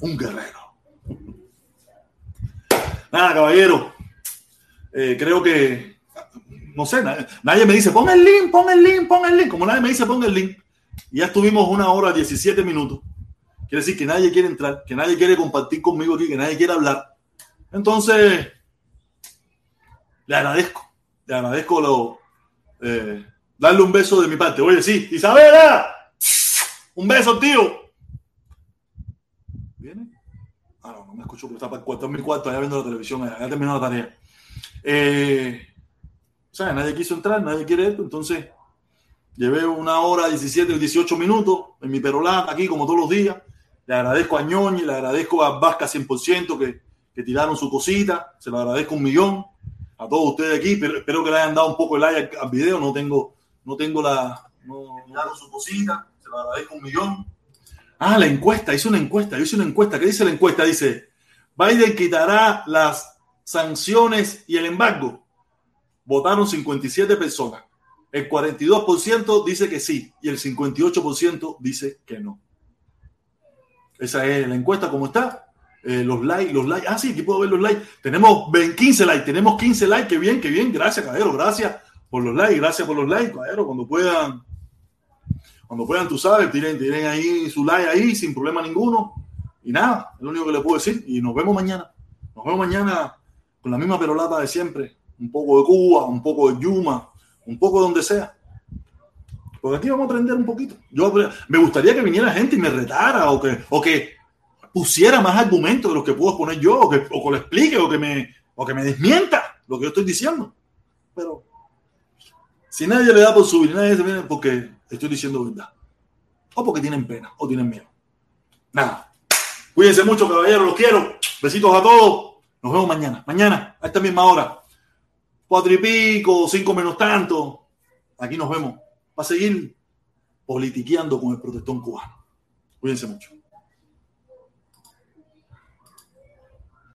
un guerrero. Nada, caballero. Eh, creo que, no sé, nadie, nadie, me dice, pon el link, pon el link, pon el link. Como nadie me dice, pon el link. Y ya estuvimos una hora 17 minutos. Quiere decir que nadie quiere entrar, que nadie quiere compartir conmigo aquí, que nadie quiere hablar. Entonces, le agradezco, le agradezco lo, eh, darle un beso de mi parte. Oye, sí, Isabela, un beso, tío. ¿Viene? Ah, no, no me escucho porque está para el cuarto, en mi cuarto, allá viendo la televisión, allá, terminó la tarea. Eh, o sea, nadie quiso entrar, nadie quiere esto, entonces llevé una hora, 17, 18 minutos en mi perolata aquí, como todos los días. Le agradezco a Ñoñi, le agradezco a Vasca 100% que, que tiraron su cosita, se lo agradezco un millón a todos ustedes aquí, pero espero que le hayan dado un poco de like al, video, no tengo, no tengo la, no, tiraron su cosita, se lo agradezco un millón. Ah, la encuesta, hice una encuesta, yo hice una encuesta. ¿Qué dice la encuesta? Dice, Biden quitará las sanciones y el embargo. Votaron 57 personas. El 42% dice que sí y el 58% dice que no. Esa es la encuesta, ¿cómo está? Eh, los likes, los likes. Ah, sí, aquí puedo ver los likes. Tenemos 15 likes, tenemos 15 likes. Qué bien, qué bien. Gracias, caballero. Gracias por los likes, gracias por los likes, caballero. Cuando puedan cuando puedan, tú sabes, tiren, tiren ahí su like ahí sin problema ninguno. Y nada, es lo único que les puedo decir. Y nos vemos mañana. Nos vemos mañana con la misma perolata de siempre. Un poco de Cuba, un poco de Yuma, un poco de donde sea. Porque aquí vamos a aprender un poquito. Yo me gustaría que viniera gente y me retara o que, o que pusiera más argumentos de los que puedo poner yo, o que, o que lo explique, o que, me, o que me desmienta lo que yo estoy diciendo. Pero si nadie le da por subir, nadie se viene porque estoy diciendo verdad. O porque tienen pena o tienen miedo. Nada. Cuídense mucho, caballeros. Los quiero. Besitos a todos. Nos vemos mañana. Mañana, a esta misma hora. Cuatro y pico, cinco menos tanto. Aquí nos vemos para seguir politiqueando con el protestón cubano. Cuídense mucho.